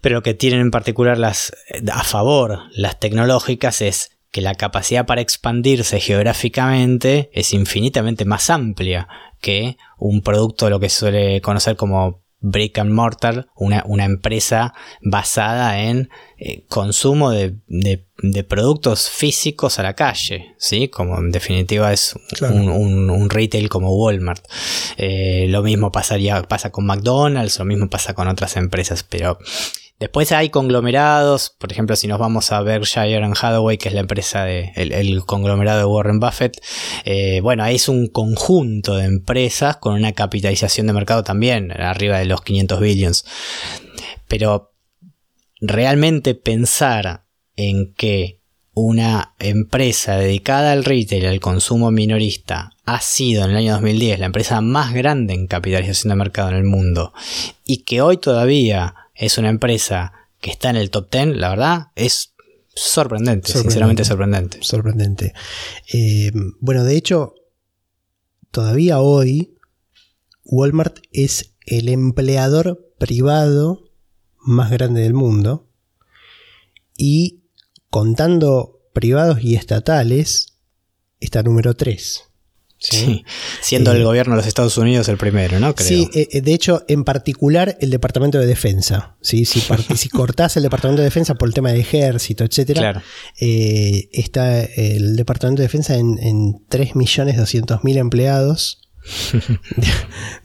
Pero lo que tienen en particular las, a favor las tecnológicas es que la capacidad para expandirse geográficamente es infinitamente más amplia que un producto, lo que suele conocer como brick and mortar, una, una empresa basada en eh, consumo de, de- de productos físicos a la calle, ¿sí? Como en definitiva es Claro. un, un- un retail como Walmart. Eh, lo mismo pasaría, pasa con McDonald's, lo mismo pasa con otras empresas, pero Después hay conglomerados, por ejemplo, si nos vamos a Berkshire and Hathaway, que es la empresa de el, conglomerado de Warren Buffett, eh, bueno, es un conjunto de empresas con una capitalización de mercado también arriba de los 500 billions. Pero realmente pensar en que una empresa dedicada al retail, al consumo minorista, ha sido en el año 2010 la empresa más grande en capitalización de mercado en el mundo y que hoy todavía es una empresa que está en el top 10, la verdad, es sorprendente, Sorprendente. sinceramente sorprendente. Sorprendente. Eh, bueno, de hecho, todavía hoy, Walmart es el empleador privado más grande del mundo. Y contando privados y estatales, está número 3. Sí. Siendo Eh, el gobierno de los Estados Unidos el primero, ¿no? Creo. Sí, eh, eh, de hecho, en particular el Departamento de Defensa. ¿sí? Si, si cortás el Departamento de Defensa por el tema de ejército, etcétera, Claro. eh, está el Departamento de Defensa en, en 3.200.000 empleados. De-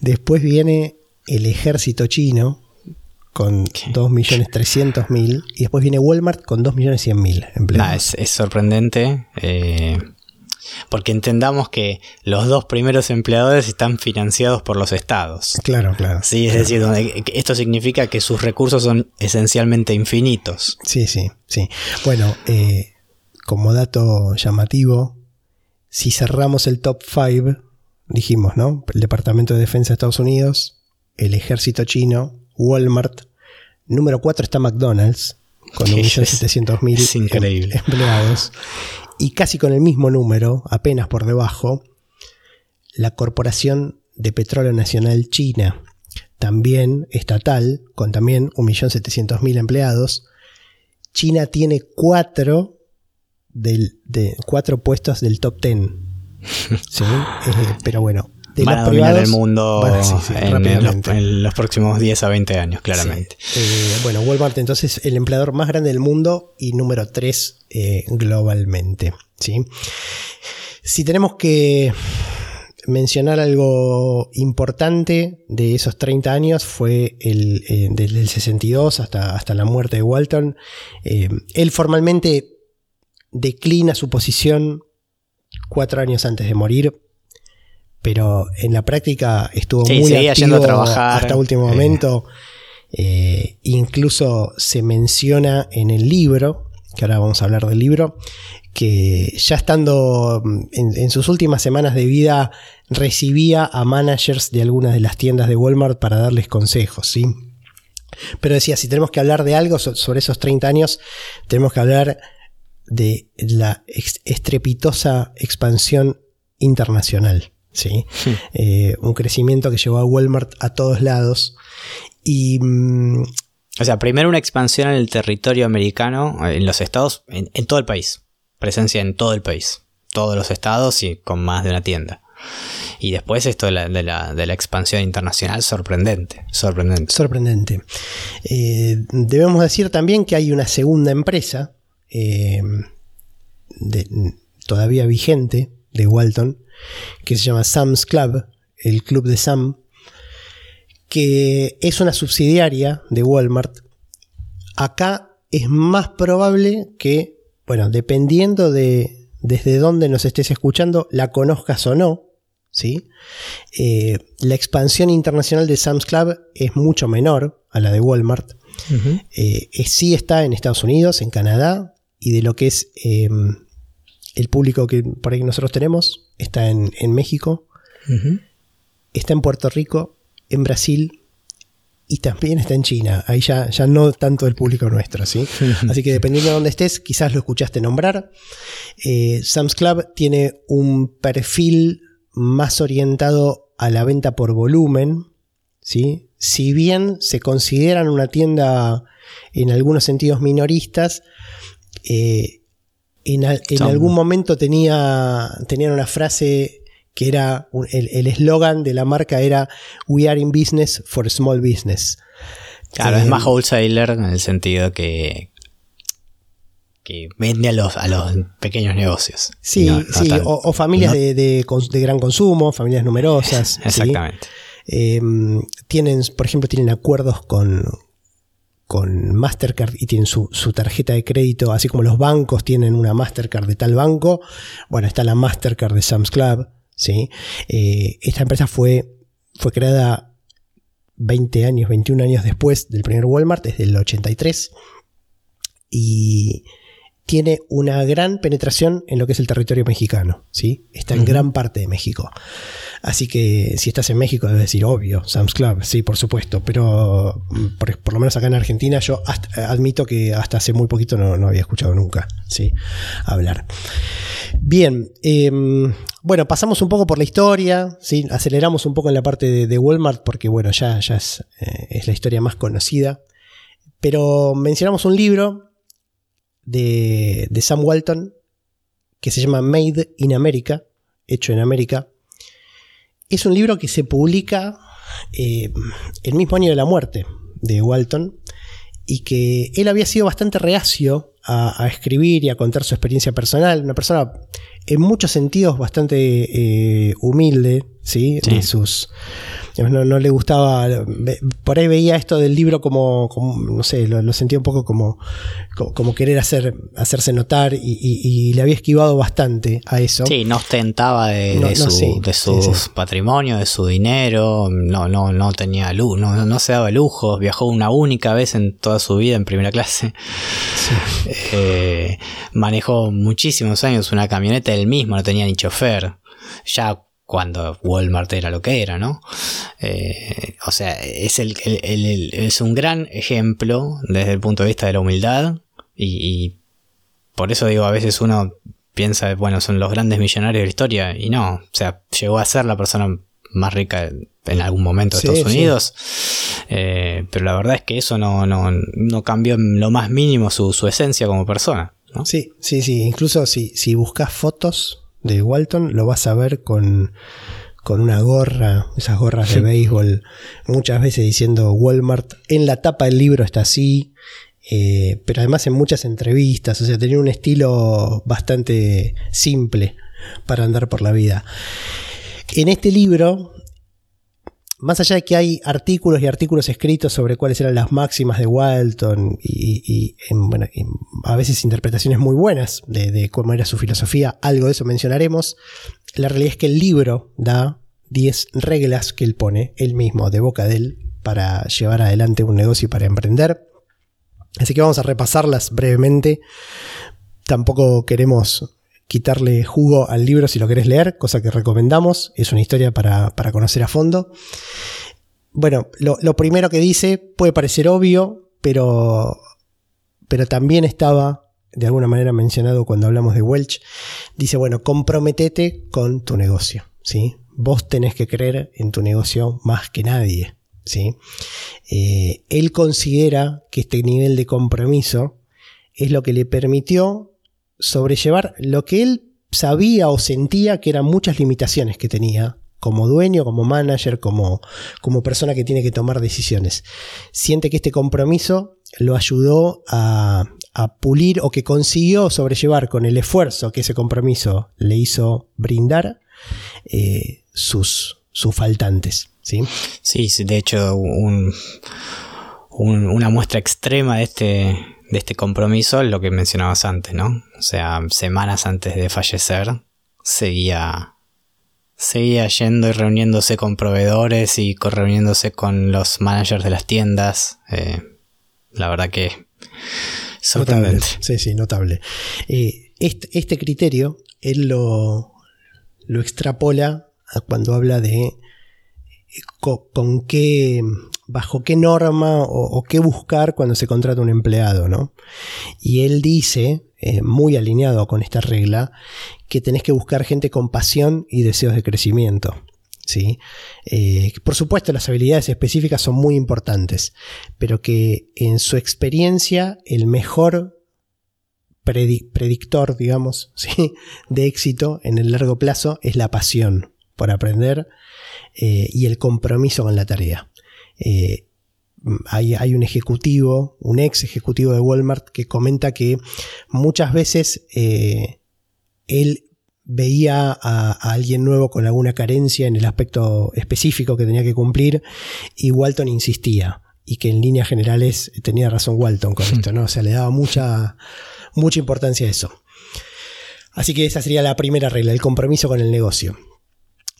Después viene el ejército chino con 2.300.000 y después viene Walmart con 2.100.000 empleados. Nah, es, es sorprendente. eh, porque entendamos que los dos primeros empleadores están financiados por los estados. Claro, claro. Sí, es decir, donde- esto significa que sus recursos son esencialmente infinitos. Sí, sí, sí. Bueno, eh, como dato llamativo, si cerramos el top 5, dijimos, ¿no? El Departamento de Defensa de Estados Unidos, el Ejército Chino, Walmart. Número 4 está McDonald's, con Sí, 1.700.000 es increíble. em- empleados. Y casi con el mismo número, apenas por debajo, la Corporación de Petróleo Nacional China, también estatal, con también 1.700.000 empleados. China tiene cuatro, del, de, cuatro puestos del top 10. ¿Sí? Eh, pero bueno, de Van a los dominar privados, el mundo sí, sí, en, en los, rápidamente. en los próximos 10 a 20 años, claramente. Sí. Eh, bueno, Walmart entonces el empleador más grande del mundo y número 3 globalmente. ¿sí? Si tenemos que mencionar algo importante de esos 30 años fue el, eh, desde el 62 hasta, hasta la muerte de Walton. Eh, él formalmente declina su posición cuatro años antes de morir. Pero en la práctica estuvo Sí, muy activo yendo a trabajar, hasta último momento. Eh, incluso se menciona en el libro, que ahora vamos a hablar del libro, que ya estando mm, en, en sus últimas semanas de vida recibía a managers de algunas de las tiendas de Walmart para darles consejos, ¿sí? Pero decía, si tenemos que hablar de algo sobre esos 30 años, tenemos que hablar de la estrepitosa expansión internacional. ¿Sí? Eh, un crecimiento que llevó a Walmart a todos lados. Y. Mm, o sea, primero una expansión en el territorio americano, en los estados, en, todo el país. Presencia en todo el país. Todos los estados y con más de una tienda. Y después esto de la, expansión internacional, sorprendente, sorprendente. Sorprendente. Eh, debemos decir también que hay una segunda empresa, eh, todavía vigente, de Walton, que se llama Sam's Club, el club de Sam, que es una subsidiaria de Walmart. Acá es más probable que, bueno, dependiendo de desde dónde nos estés escuchando, la conozcas o no, ¿sí? Eh, la expansión internacional de Sam's Club es mucho menor a la de Walmart. Eh, sí está en Estados Unidos, en Canadá, y de lo que es em, el público que por ahí nosotros tenemos está en, México, está en Puerto Rico, en Brasil y también está en China. Ahí ya, ya no tanto el público nuestro, ¿sí? Así que dependiendo de dónde estés, quizás lo escuchaste nombrar. Eh, Sam's Club tiene un perfil más orientado a la venta por volumen, ¿sí? Si bien se consideran una tienda en algunos sentidos minoristas, eh, en, algún momento tenía, tenían una frase que era, el eslogan de la marca era We are in business for small business. Claro, es eh, más wholesaler en el sentido que, que vende a los, a los pequeños negocios. Sí, sí, o, familias de, gran consumo, familias numerosas. Exactamente. Em, tienen, por ejemplo, tienen acuerdos con, con Mastercard y tienen su, tarjeta de crédito, así como los bancos tienen una Mastercard de tal banco, bueno, está la Mastercard de Sam's Club, ¿sí? Eh, esta empresa fue, fue creada 20 años, 21 años después del primer Walmart, desde el 83, y tiene una gran penetración en lo que es el territorio mexicano, ¿sí? Está en gran parte de México. Así que si estás en México debes decir, obvio, Sam's Club, sí, por supuesto, pero mm, por, lo menos acá en Argentina yo admito que hasta hace muy poquito no, había escuchado nunca, ¿sí? Hablar. Bien, em, bueno, pasamos un poco por la historia, ¿sí? aceleramos un poco en la parte de, Walmart porque, bueno, ya, ya es, eh, es la historia más conocida, pero mencionamos un libro de, Sam Walton que se llama Made in America, hecho en América. Es un libro que se publica eh, el mismo año de la muerte de Walton y que él había sido bastante reacio a, escribir y a contar su experiencia personal. Una persona en muchos sentidos bastante eh, humilde, ¿sí? De sus no, le gustaba, por ahí veía esto del libro como, no sé, lo, sentía un poco como, como, querer hacer, hacerse notar y, le había esquivado bastante a eso. Sí, no ostentaba de, su, de sus patrimonios, de su dinero, no, no, no tenía luz, no, no se daba lujos, viajó una única vez en toda su vida en primera clase. Eh, manejó muchísimos años una camioneta él mismo, no tenía ni chofer. Ya cuando Walmart era lo que era, ¿no? Eh, o sea, es, el, es un gran ejemplo desde el punto de vista de la humildad y, por eso digo, a veces uno piensa, bueno, son los grandes millonarios de la historia y no, o sea, llegó a ser la persona más rica en algún momento de Estados Unidos, eh, pero la verdad es que eso no, no, no cambió en lo más mínimo su, su esencia como persona. ¿no? Sí, sí, sí, incluso si, si buscas fotos de Walton lo vas a ver con, con una gorra, esas gorras de béisbol, muchas veces diciendo Walmart. En la tapa del libro está así, eh, pero además en muchas entrevistas, o sea, tenía un estilo bastante simple para andar por la vida. En este libro más allá de que hay artículos y artículos escritos sobre cuáles eran las máximas de Walton y, a veces interpretaciones muy buenas de, cómo era su filosofía, algo de eso mencionaremos, la realidad es que el libro da 10 reglas que él pone, él mismo, de boca de él, para llevar adelante un negocio y para emprender. Así que vamos a repasarlas brevemente. Tampoco queremos quitarle jugo al libro si lo querés leer, cosa que recomendamos. Es una historia para, conocer a fondo. bueno, lo, lo, primero que dice puede parecer obvio, pero, pero también estaba de alguna manera mencionado cuando hablamos de Welch. Dice, bueno, comprometete con tu negocio, ¿sí? Vos tenés que creer en tu negocio más que nadie, ¿sí? Eh, él considera que este nivel de compromiso es lo que le permitió sobrellevar lo que él sabía o sentía que eran muchas limitaciones que tenía como dueño, como manager, como, como persona que tiene que tomar decisiones. Siente que este compromiso lo ayudó a, pulir o que consiguió sobrellevar con el esfuerzo que ese compromiso le hizo brindar eh, sus, sus faltantes. ¿sí? sí, de hecho, un, una muestra extrema de este, de este compromiso lo que mencionabas antes, ¿no? O sea, semanas antes de fallecer, seguía, seguía yendo y reuniéndose con proveedores y reuniéndose con los managers de las tiendas. Eh, la verdad que sorprendente. Sí, sí, notable. Eh, este, este, criterio él lo, lo extrapola a cuando habla de eh, con, qué, bajo qué norma o, qué buscar cuando se contrata un empleado, ¿no? Y él dice, eh, muy alineado con esta regla, que tenés que buscar gente con pasión y deseos de crecimiento. ¿sí? Eh, por supuesto, las habilidades específicas son muy importantes, pero que en su experiencia el mejor predictor, digamos, ¿sí? de éxito en el largo plazo es la pasión por aprender eh, y el compromiso con la tarea. Eh, hay, hay, un ejecutivo, un ex ejecutivo de Walmart, que comenta que muchas veces él veía a, alguien nuevo con alguna carencia en el aspecto específico que tenía que cumplir y Walton insistía y que en líneas generales tenía razón Walton con esto, ¿no? O sea, le daba mucha, mucha importancia a eso. Así que esa sería la primera regla, el compromiso con el negocio.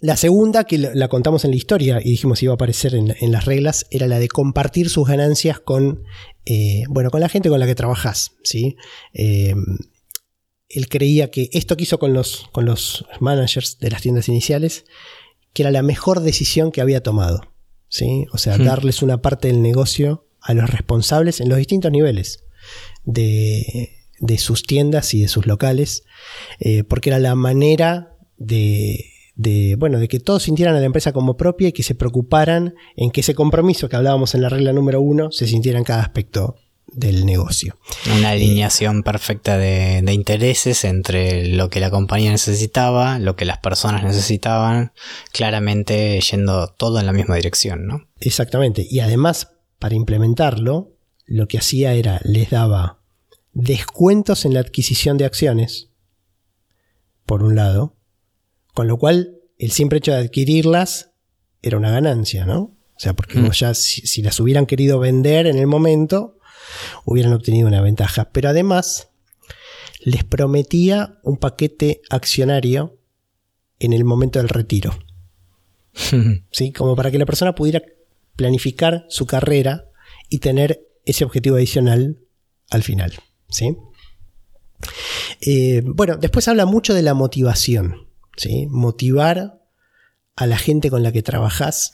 La segunda, que la contamos en la historia y dijimos iba a aparecer en, las reglas, era la de compartir sus ganancias con, eh, bueno, con la gente con la que trabajas, ¿sí? Eh, él creía que esto que hizo con los, con los managers de las tiendas iniciales, que era la mejor decisión que había tomado. ¿sí? O sea, darles una parte del negocio a los responsables en los distintos niveles de, de sus tiendas y de sus locales, eh, porque era la manera de, de, bueno, de que todos sintieran a la empresa como propia y que se preocuparan en que ese compromiso que hablábamos en la regla número uno se sintiera en cada aspecto del negocio. Una alineación perfecta de, intereses entre lo que la compañía necesitaba, lo que las personas necesitaban, claramente yendo todo en la misma dirección, ¿no? Exactamente. Y además, para implementarlo, lo que hacía era, les daba descuentos en la adquisición de acciones, por un lado, con lo cual el simple hecho de adquirirlas era una ganancia, ¿no? O sea, porque mm. ya si, las hubieran querido vender en el momento, hubieran obtenido una ventaja. Pero además les prometía un paquete accionario en el momento del retiro. ¿Sí? Como para que la persona pudiera planificar su carrera y tener ese objetivo adicional al final. ¿sí? Eh, bueno, después habla mucho de la motivación. ¿Sí? Motivar a la gente con la que trabajas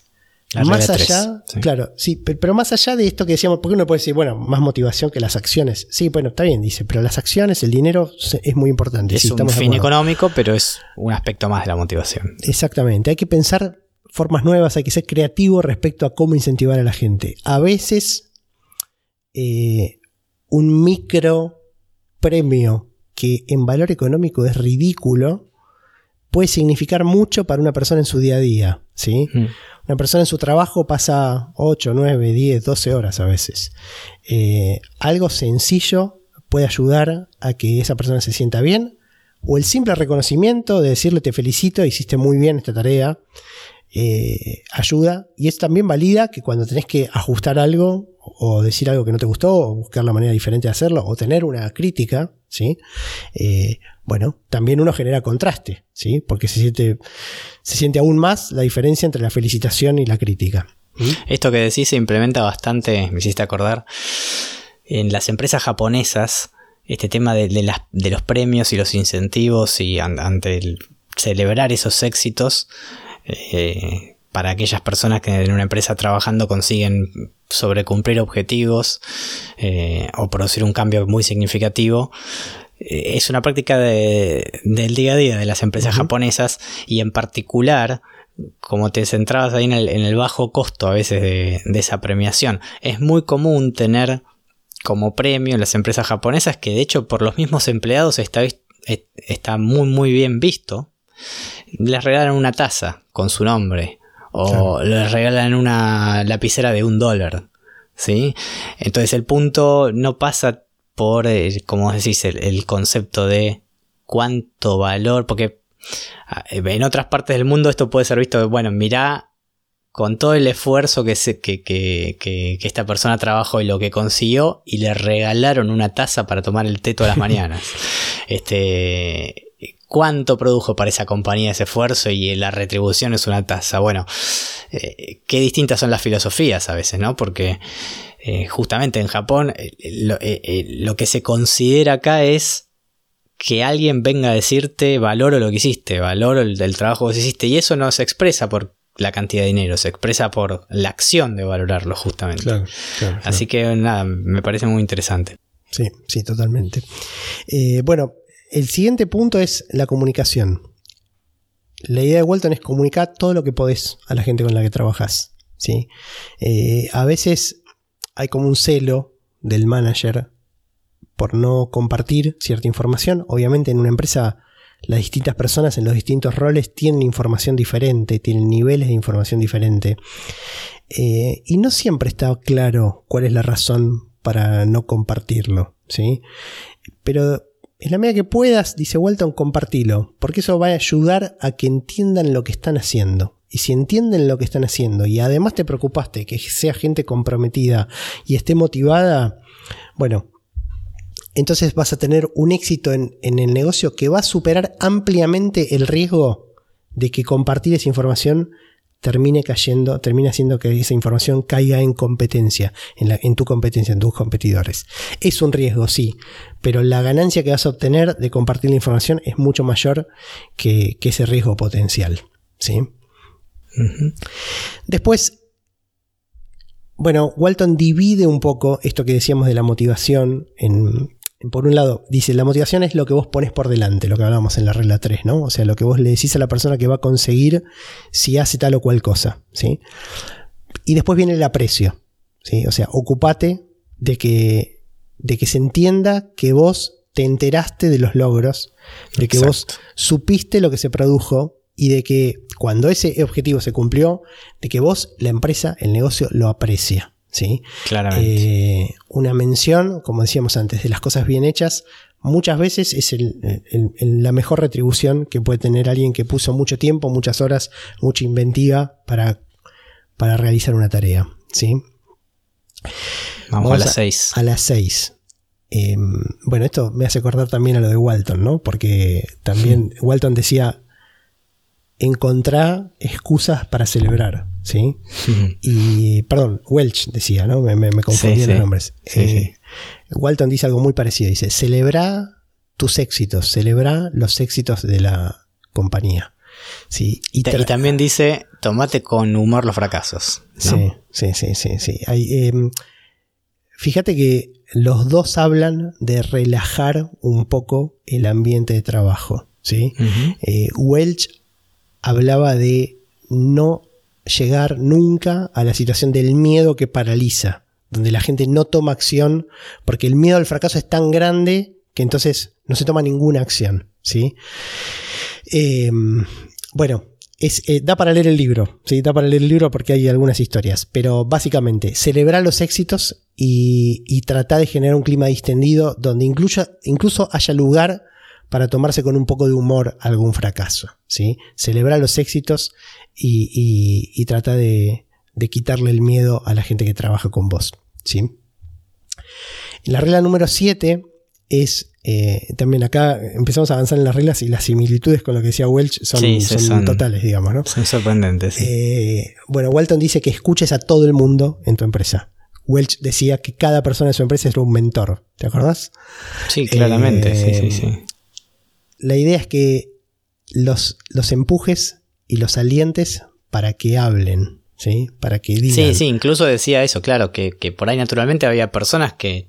más allá, claro, sí, pero, más allá de esto que decíamos, porque uno puede decir, bueno, más motivación que las acciones. Sí, bueno, está bien, dice, pero las acciones, el dinero es muy importante. Es un fin económico, pero es un aspecto más de la motivación. Exactamente, hay que pensar formas nuevas, hay que ser creativo respecto a cómo incentivar a la gente. A veces, eh, un micro premio que en valor económico es ridículo, puede significar mucho para una persona en su día a día, ¿sí? Mm. Una persona en su trabajo pasa 8, 9, 10, 12 horas a veces. Eh, algo sencillo puede ayudar a que esa persona se sienta bien, o el simple reconocimiento de decirle te felicito, hiciste muy bien esta tarea, eh, ayuda. Y es también valida que cuando tenés que ajustar algo, o decir algo que no te gustó, o buscar la manera diferente de hacerlo, o tener una crítica, ¿sí? Eh, bueno, también uno genera contraste, ¿sí? Porque se siente, se siente aún más la diferencia entre la felicitación y la crítica. Esto que decís se implementa bastante, me hiciste acordar, en las empresas japonesas, este tema de, los premios y los incentivos y ante el celebrar esos éxitos, eh, para aquellas personas que en una empresa trabajando consiguen sobrecumplir objetivos eh, o producir un cambio muy significativo. Eh, es una práctica del día a día de las empresas japonesas y en particular como te centrabas ahí en el, bajo costo a veces de, esa premiación, es muy común tener como premio en las empresas japonesas que de hecho por los mismos empleados está, está muy muy bien visto, les regalan una taza con su nombre o les regalan una lapicera de un dólar. ¿sí? Entonces el punto no pasa por, eh, como decís, el, concepto de cuánto valor, porque ah, en otras partes del mundo esto puede ser visto, bueno, mira con todo el esfuerzo que, se, que, que, que, esta persona trabajó y lo que consiguió, y le regalaron una taza para tomar el té todas las mañanas. este, cuánto produjo para esa compañía ese esfuerzo y la retribución es una tasa. Bueno, eh, qué distintas son las filosofías a veces, ¿no? Porque eh, justamente en Japón eh, lo, que se considera acá es que alguien venga a decirte valoro lo que hiciste, valoro el, trabajo que hiciste y eso no se expresa por la cantidad de dinero, se expresa por la acción de valorarlo justamente. Así que nada, me parece muy interesante. Sí, sí, totalmente. bueno, el siguiente punto es la comunicación. La idea de Walton es comunicar todo lo que podés a la gente con la que trabajas. ¿sí? Eh, a veces hay como un celo del manager por no compartir cierta información. Obviamente en una empresa las distintas personas en los distintos roles tienen información diferente, tienen niveles de información diferente. Eh, y no siempre está claro cuál es la razón para no compartirlo. ¿sí? Pero en la medida que puedas, dice Walton, compartilo, porque eso va a ayudar a que entiendan lo que están haciendo. Y si entienden lo que están haciendo y además te preocupaste que sea gente comprometida y esté motivada, bueno, entonces vas a tener un éxito en, en el negocio que va a superar ampliamente el riesgo de que compartir esa información termine cayendo, termina haciendo que esa información caiga en competencia, en, tu competencia, en tus competidores. Es un riesgo, sí, pero la ganancia que vas a obtener de compartir la información es mucho mayor que, ese riesgo potencial. ¿sí? Después, bueno, Walton divide un poco esto que decíamos de la motivación en, por un lado, dice, la motivación es lo que vos pones por delante, lo que hablábamos en la regla 3, ¿no? O sea, lo que vos le decís a la persona que va a conseguir si hace tal o cual cosa, ¿sí? Y después viene el aprecio, ¿sí? O sea, ocupate de que, de que se entienda que vos te enteraste de los logros, de que vos supiste lo que se produjo y de que cuando ese objetivo se cumplió, de que vos, la empresa, el negocio, lo aprecia. ¿Sí? Claramente. Eh, una mención, como decíamos antes, de las cosas bien hechas, muchas veces es la mejor retribución que puede tener alguien que puso mucho tiempo, muchas horas, mucha inventiva para, para realizar una tarea, ¿sí? Vamos, a las 6. A, las 6. Em, bueno, esto me hace acordar también a lo de Walton, ¿no? Porque también Walton decía, encontrar excusas para celebrar. ¿sí? Y, perdón, Welch decía, ¿no? Me, confundí en los nombres. Eh, Walton dice algo muy parecido, dice, celebra tus éxitos, celebra los éxitos de la compañía. Sí, y, también dice, tomate con humor los fracasos. Sí, sí, sí, sí. sí. Em, fíjate que los dos hablan de relajar un poco el ambiente de trabajo. ¿sí? Eh, Welch hablaba de no llegar nunca a la situación del miedo que paraliza, donde la gente no toma acción porque el miedo al fracaso es tan grande que entonces no se toma ninguna acción. ¿sí? Em, bueno, es, eh, da para leer el libro, ¿sí? da para leer el libro porque hay algunas historias, pero básicamente celebrar los éxitos y, tratar de generar un clima distendido donde incluso haya lugar para tomarse con un poco de humor algún fracaso. ¿sí? Celebrar los éxitos y, trata de, quitarle el miedo a la gente que trabaja con vos. ¿sí? La regla número 7 es, eh, también acá empezamos a avanzar en las reglas y las similitudes con lo que decía Welch son, totales, digamos. ¿no? Son sorprendentes. Eh, bueno, Walton dice que escuches a todo el mundo en tu empresa. Welch decía que cada persona de su empresa es un mentor. ¿Te acordás? Sí, claramente. sí, sí, sí. Eh, la idea es que los, los empujes y los alientes para que hablen, ¿sí? Para que digan. Sí, sí, incluso decía eso, claro, que, que por ahí naturalmente había personas que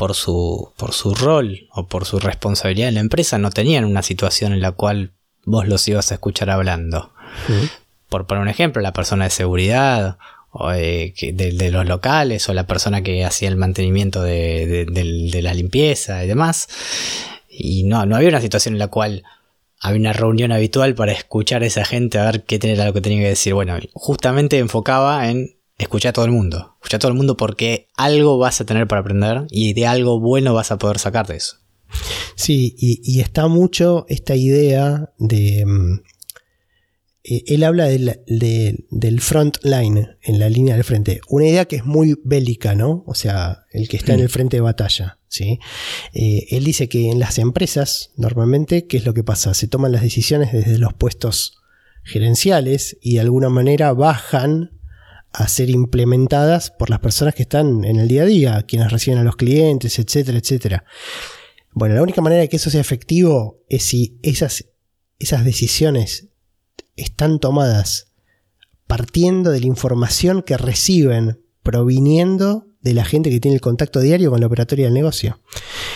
por su, por su rol o por su responsabilidad en la empresa no tenían una situación en la cual vos los ibas a escuchar hablando. Por poner un ejemplo, la persona de seguridad o de, los locales o la persona que hacía el mantenimiento de, de, la limpieza y demás. Y no, no había una situación en la cual había una reunión habitual para escuchar a esa gente a ver qué tenía lo que tenía que decir. Bueno, justamente enfocaba en escuchar a todo el mundo. Escuchar a todo el mundo porque algo vas a tener para aprender y de algo bueno vas a poder sacar de eso. Sí, y, está mucho esta idea de... Eh, él habla del, del front line, en la línea del frente. Una idea que es muy bélica, ¿no? O sea, el que está en el mm. frente de batalla. ¿sí? Eh, él dice que en las empresas, normalmente, ¿qué es lo que pasa? Se toman las decisiones desde los puestos gerenciales y de alguna manera bajan a ser implementadas por las personas que están en el día a día, quienes reciben a los clientes, etcétera, etcétera. Bueno, la única manera de que eso sea efectivo es si esas, esas decisiones están tomadas partiendo de la información que reciben, proviniendo de la gente que tiene el contacto diario con la operatoria del negocio.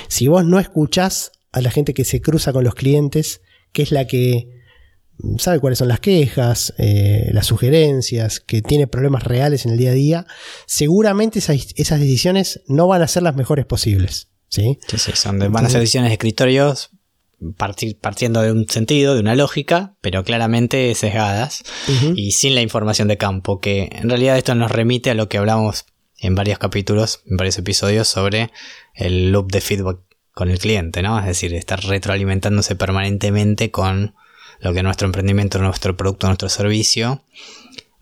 Si vos no escuchás a la gente que se cruza con los clientes, que es la que sabe cuáles son las quejas, eh, las sugerencias, que tiene problemas reales en el día a día, seguramente esas, esas decisiones no van a ser las mejores posibles. ¿sí? sí, sí son van a ser decisiones de escritorios partiendo de un sentido, de una lógica, pero claramente sesgadas y sin la información de campo, que en realidad esto nos remite a lo que hablamos en varios capítulos, en varios episodios sobre el loop de feedback con el cliente, ¿no? Es decir, estar retroalimentándose permanentemente con lo que nuestro emprendimiento, nuestro producto, nuestro servicio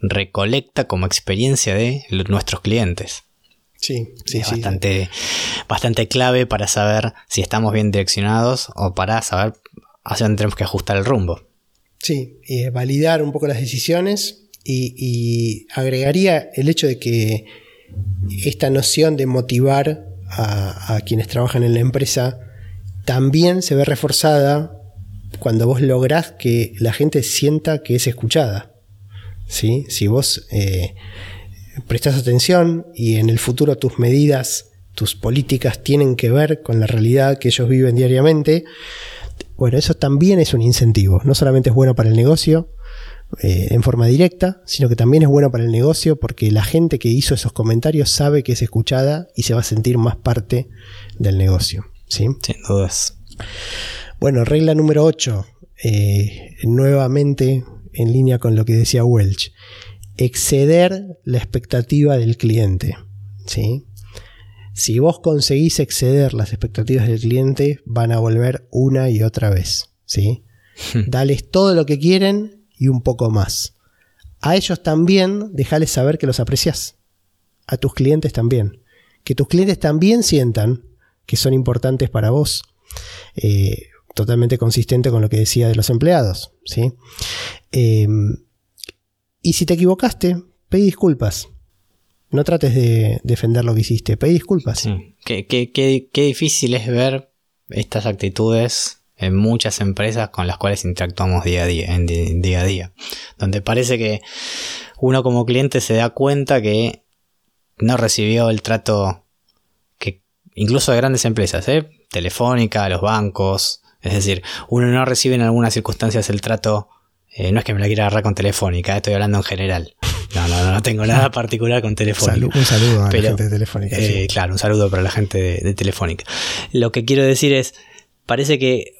recolecta como experiencia de nuestros clientes. Sí, sí, es Bastante, bastante clave para saber si estamos bien direccionados o para saber hacia dónde tenemos que ajustar el rumbo. Sí, y validar un poco las decisiones y, agregaría el hecho de que esta noción de motivar a, a quienes trabajan en la empresa también se ve reforzada cuando vos lográs que la gente sienta que es escuchada. ¿sí? Si vos eh, prestás atención y en el futuro tus medidas, tus políticas tienen que ver con la realidad que ellos viven diariamente, bueno, eso también es un incentivo. No solamente es bueno para el negocio eh, en forma directa, sino que también es bueno para el negocio porque la gente que hizo esos comentarios sabe que es escuchada y se va a sentir más parte del negocio. ¿sí? Sin dudas. Bueno, regla número 8, eh, nuevamente en línea con lo que decía Welch, exceder la expectativa del cliente. ¿sí? Si vos conseguís exceder las expectativas del cliente, van a volver una y otra vez. ¿sí? Dales todo lo que quieren y un poco más. A ellos también, dejales saber que los aprecias. A tus clientes también. Que tus clientes también sientan que son importantes para vos. Eh, totalmente consistente con lo que decía de los empleados. ¿sí? Em, y si te equivocaste, pedí disculpas. No trates de defender lo que hiciste, pedí disculpas. Sí. Qué, qué, difícil es ver estas actitudes en muchas empresas con las cuales interactuamos día a día, día a día. Donde parece que uno como cliente se da cuenta que no recibió el trato que incluso de grandes empresas, ¿eh? Telefónica, los bancos, es decir, uno no recibe en algunas circunstancias el trato. Eh, no es que me la quiera agarrar con Telefónica, estoy hablando en general. No, no, no, tengo nada particular con Telefónica. un saludo a la gente de Telefónica. Eh, claro, un saludo para la gente de, Telefónica. Lo que quiero decir es, parece que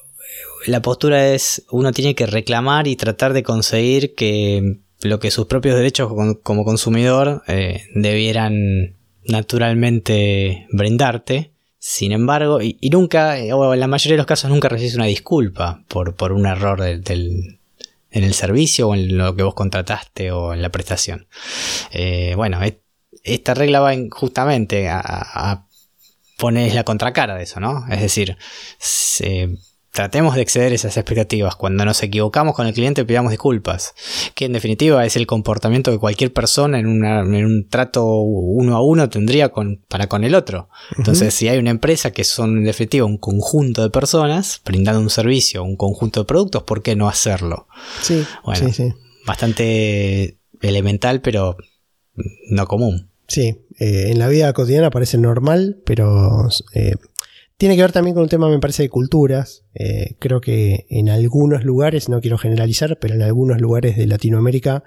la postura es, uno tiene que reclamar y tratar de conseguir que lo que sus propios derechos como, consumidor eh, debieran naturalmente brindarte sin embargo, y, nunca, o en la mayoría de los casos nunca recibes una disculpa por, por un error del, en el servicio o en lo que vos contrataste o en la prestación. Eh, bueno, esta regla va justamente a, a, poner la contracara de eso, ¿no? Es decir, se, tratemos de exceder esas expectativas. Cuando nos equivocamos con el cliente, pidamos disculpas. Que en definitiva es el comportamiento que cualquier persona en, un trato uno a uno tendría con, para con el otro. Entonces, si hay una empresa que son en definitiva un conjunto de personas brindando un servicio, un conjunto de productos, ¿por qué no hacerlo? Sí, sí, sí. bastante elemental, pero no común. Sí, eh, en la vida cotidiana parece normal, pero eh, tiene que ver también con un tema, me parece, de culturas. Eh, creo que en algunos lugares, no quiero generalizar, pero en algunos lugares de Latinoamérica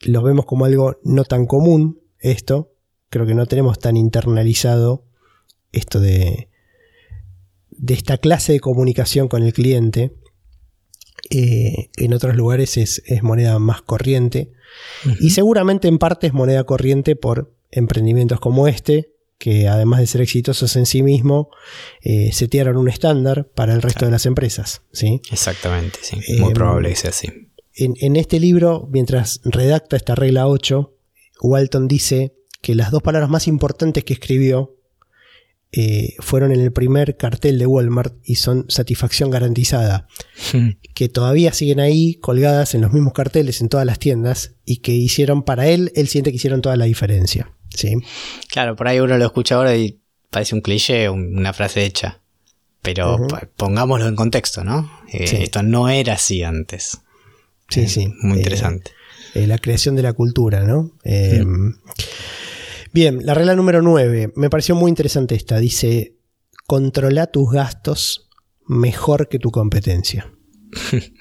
lo vemos como algo no tan común esto. Creo que no tenemos tan internalizado esto de, de esta clase de comunicación con el cliente. en otros lugares es, moneda más corriente. Y seguramente en parte es moneda corriente por emprendimientos como este, que además de ser exitosos en sí mismo, eh, setearon un estándar para el resto de las empresas. ¿sí? Exactamente, sí. Muy em, probable que sea así. En, este libro, mientras redacta esta regla 8, Walton dice que las dos palabras más importantes que escribió eh, fueron en el primer cartel de Walmart y son satisfacción garantizada, hmm. que todavía siguen ahí colgadas en los mismos carteles en todas las tiendas y que hicieron para él, él siente que hicieron toda la diferencia. Sí. Claro, por ahí uno lo escucha ahora y parece un cliché, una frase hecha. Pero pongámoslo en contexto, ¿no? Eh, esto no era así antes. Sí, sí. Muy eh, interesante. Eh, la creación de la cultura, ¿no? Bien, la regla número 9. Me pareció muy interesante esta. Dice, controla tus gastos mejor que tu competencia.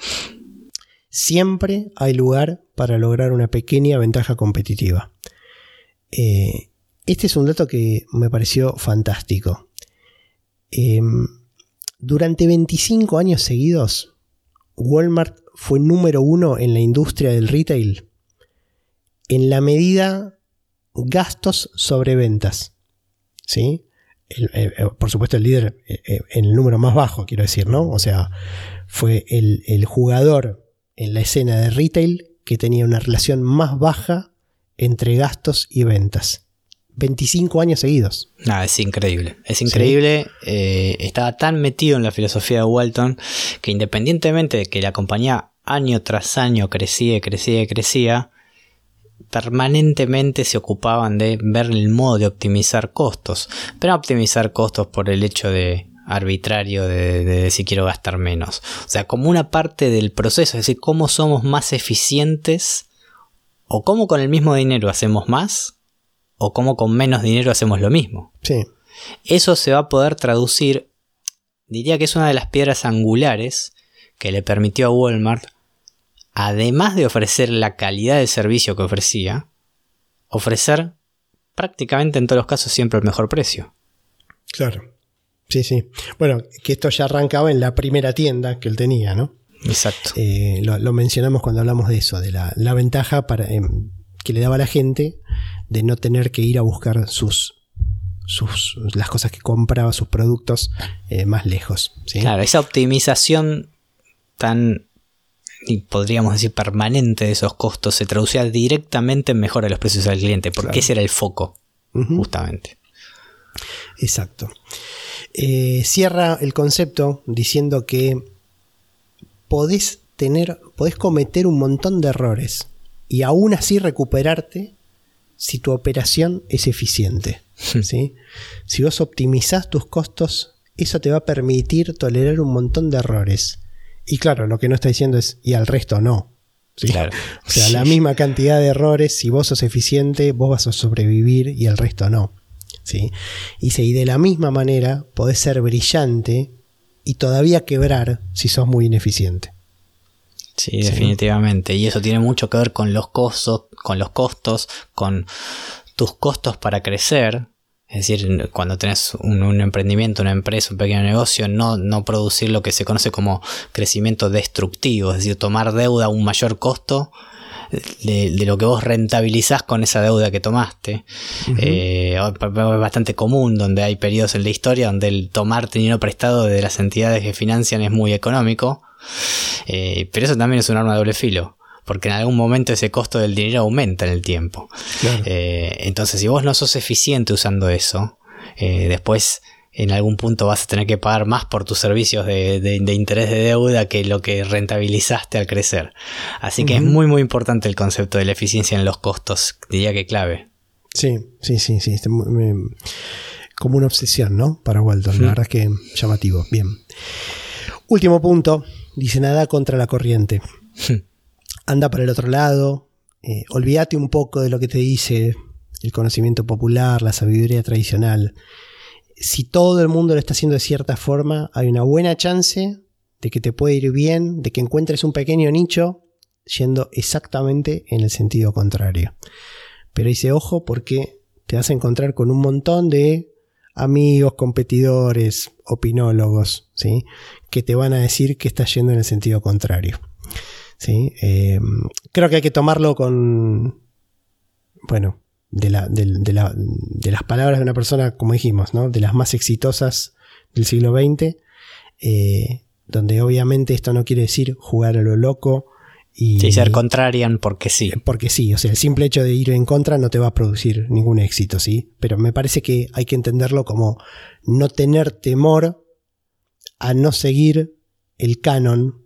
Siempre hay lugar para lograr una pequeña ventaja competitiva. Eh, este es un dato que me pareció fantástico. Em, durante 25 años seguidos, Walmart fue número uno en la industria del retail en la medida gastos sobre ventas. ¿Sí? Eh, por supuesto, el líder eh, en el número más bajo, quiero decir, ¿no? O sea, fue el jugador en la escena de retail que tenía una relación más baja entre gastos y ventas. 25 años seguidos. Ah, es increíble. Es increíble. Eh, estaba tan metido en la filosofía de Walton que independientemente de que la compañía año tras año crecía y crecía y crecía, permanentemente se ocupaban de ver el modo de optimizar costos. Pero no optimizar costos por el hecho de arbitrario de, de, si quiero gastar menos. O sea, como una parte del proceso, es decir, cómo somos más eficientes o cómo con el mismo dinero hacemos más, o cómo con menos dinero hacemos lo mismo. Sí. Eso se va a poder traducir, diría que es una de las piedras angulares que le permitió a Walmart, además de ofrecer la calidad de servicio que ofrecía, ofrecer prácticamente en todos los casos siempre el mejor precio. Claro. Sí, sí. Bueno, que esto ya arrancaba en la primera tienda que él tenía, ¿no? Exacto. Eh, lo, mencionamos cuando hablamos de eso, de la, ventaja para, em, que le daba a la gente de no tener que ir a buscar sus, sus las cosas que compraba, sus productos eh, más lejos. Claro, esa optimización tan, podríamos decir, permanente de esos costos se traducía directamente en mejora de los precios al cliente, porque ese era el foco, justamente. Exacto. Eh, cierra el concepto diciendo que podés tener, podés cometer un montón de errores y aún así recuperarte si tu operación es eficiente. Hmm. ¿sí? Si vos optimizás tus costos, eso te va a permitir tolerar un montón de errores. Y claro, lo que no está diciendo es, y al resto no. O sea, la misma cantidad de errores, si vos sos eficiente, vos vas a sobrevivir y el resto no. ¿sí? Y, si, y de la misma manera podés ser brillante y todavía quebrar si sos muy ineficiente. Sí, definitivamente. Y eso tiene mucho que ver con los costos, con los costos, con tus costos para crecer. Es decir, cuando tenés un, emprendimiento, una empresa, un pequeño negocio, no, no producir lo que se conoce como crecimiento destructivo, es decir, tomar deuda a un mayor costo de, lo que vos rentabilizás con esa deuda que tomaste. Eh, es bastante común donde hay periodos en la historia donde el tomar dinero prestado de las entidades que financian es muy económico. Eh, pero eso también es un arma de doble filo porque en algún momento ese costo del dinero aumenta en el tiempo. Eh, entonces, si vos no sos eficiente usando eso, después en algún punto vas a tener que pagar más por tus servicios de, interés de deuda que lo que rentabilizaste al crecer. Así que es muy muy importante el concepto de la eficiencia en los costos, diría que clave. Sí, sí, sí, sí. como una obsesión, ¿no? Para Walton, la verdad es que llamativo. Bien. Último punto, dice nada contra la corriente. anda para el otro lado, eh, olvídate un poco de lo que te dice el conocimiento popular, la sabiduría tradicional. Si todo el mundo lo está haciendo de cierta forma, hay una buena chance de que te puede ir bien, de que encuentres un pequeño nicho yendo exactamente en el sentido contrario. Pero hice ojo porque te vas a encontrar con un montón de amigos, competidores, opinólogos, ¿sí? que te van a decir que estás yendo en el sentido contrario. ¿sí? Eh, creo que hay que tomarlo con, bueno, de, la, de, las palabras de una persona, como dijimos, ¿no? de las más exitosas del siglo XX, eh, donde obviamente esto no quiere decir jugar a lo loco, y, ser contrarian porque sí. Porque sí, o sea, el simple hecho de ir en contra no te va a producir ningún éxito, ¿sí? Pero me parece que hay que entenderlo como no tener temor a no seguir el canon,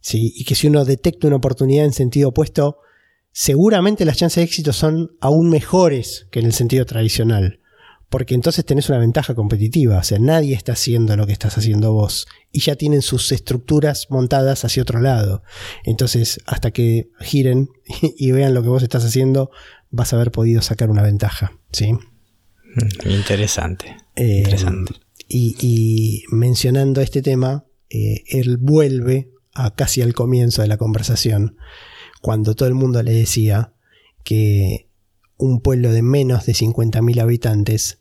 ¿sí? Y que si uno detecta una oportunidad en sentido opuesto, seguramente las chances de éxito son aún mejores que en el sentido tradicional porque entonces tenés una ventaja competitiva, o sea, nadie está haciendo lo que estás haciendo vos y ya tienen sus estructuras montadas hacia otro lado. Entonces, hasta que giren y vean lo que vos estás haciendo, vas a haber podido sacar una ventaja, ¿sí? Mm, interesante. Eh, interesante. Y, mencionando este tema, eh, él vuelve a casi al comienzo de la conversación, cuando todo el mundo le decía que un pueblo de menos de 50.000 habitantes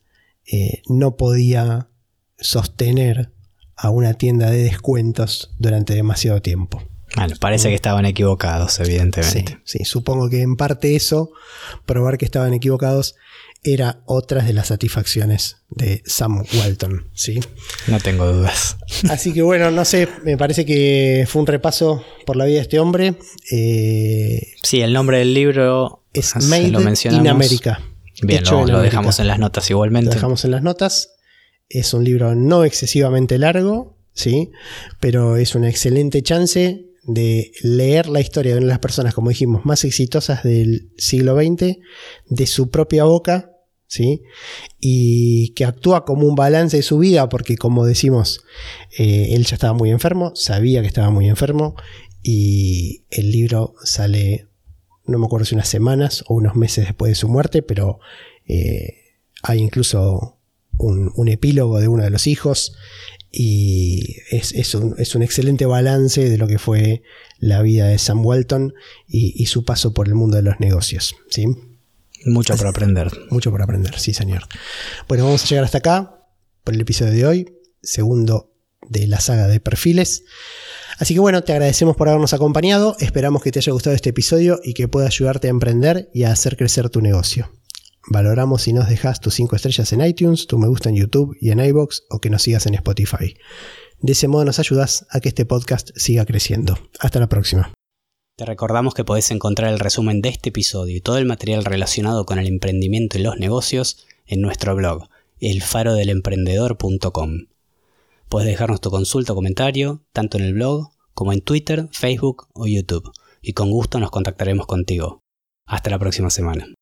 eh, no podía sostener a una tienda de descuentos durante demasiado tiempo. Bueno, parece que estaban equivocados, evidentemente. Sí, supongo que en parte eso, probar que estaban equivocados, era otra de las satisfacciones de Sam Walton, ¿sí? No tengo dudas. Así que bueno, no sé, me parece que fue un repaso por la vida de este hombre. Eh, sí, el nombre del libro es Made in America. Bien, lo, dejamos en las notas igualmente. Lo dejamos en las notas. Es un libro no excesivamente largo, ¿sí? Pero es una excelente chance de leer la historia de una de las personas, como dijimos, más exitosas del siglo XX, de su propia boca, ¿sí? Y que actúa como un balance de su vida, porque como decimos, eh, él ya estaba muy enfermo, sabía que estaba muy enfermo, y el libro sale no me acuerdo si unas semanas o unos meses después de su muerte, pero eh, hay incluso un, epílogo de uno de los hijos y es, un, excelente balance de lo que fue la vida de Sam Walton y, su paso por el mundo de los negocios. ¿sí? Mucho por aprender. Mucho por aprender, sí señor. Bueno, vamos a llegar hasta acá por el episodio de hoy, segundo de la saga de perfiles. Así que bueno, te agradecemos por habernos acompañado, esperamos que te haya gustado este episodio y que pueda ayudarte a emprender y a hacer crecer tu negocio. Valoramos si nos dejas tus 5 estrellas en iTunes, tu me gusta en YouTube y en iBox o que nos sigas en Spotify. De ese modo nos ayudas a que este podcast siga creciendo. Hasta la próxima. Te recordamos que podés encontrar el resumen de este episodio y todo el material relacionado con el emprendimiento y los negocios en nuestro blog, elfarodelemprendedor.com. Puedes dejarnos tu consulta o comentario, tanto en el blog como en Twitter, Facebook o YouTube, y con gusto nos contactaremos contigo. Hasta la próxima semana.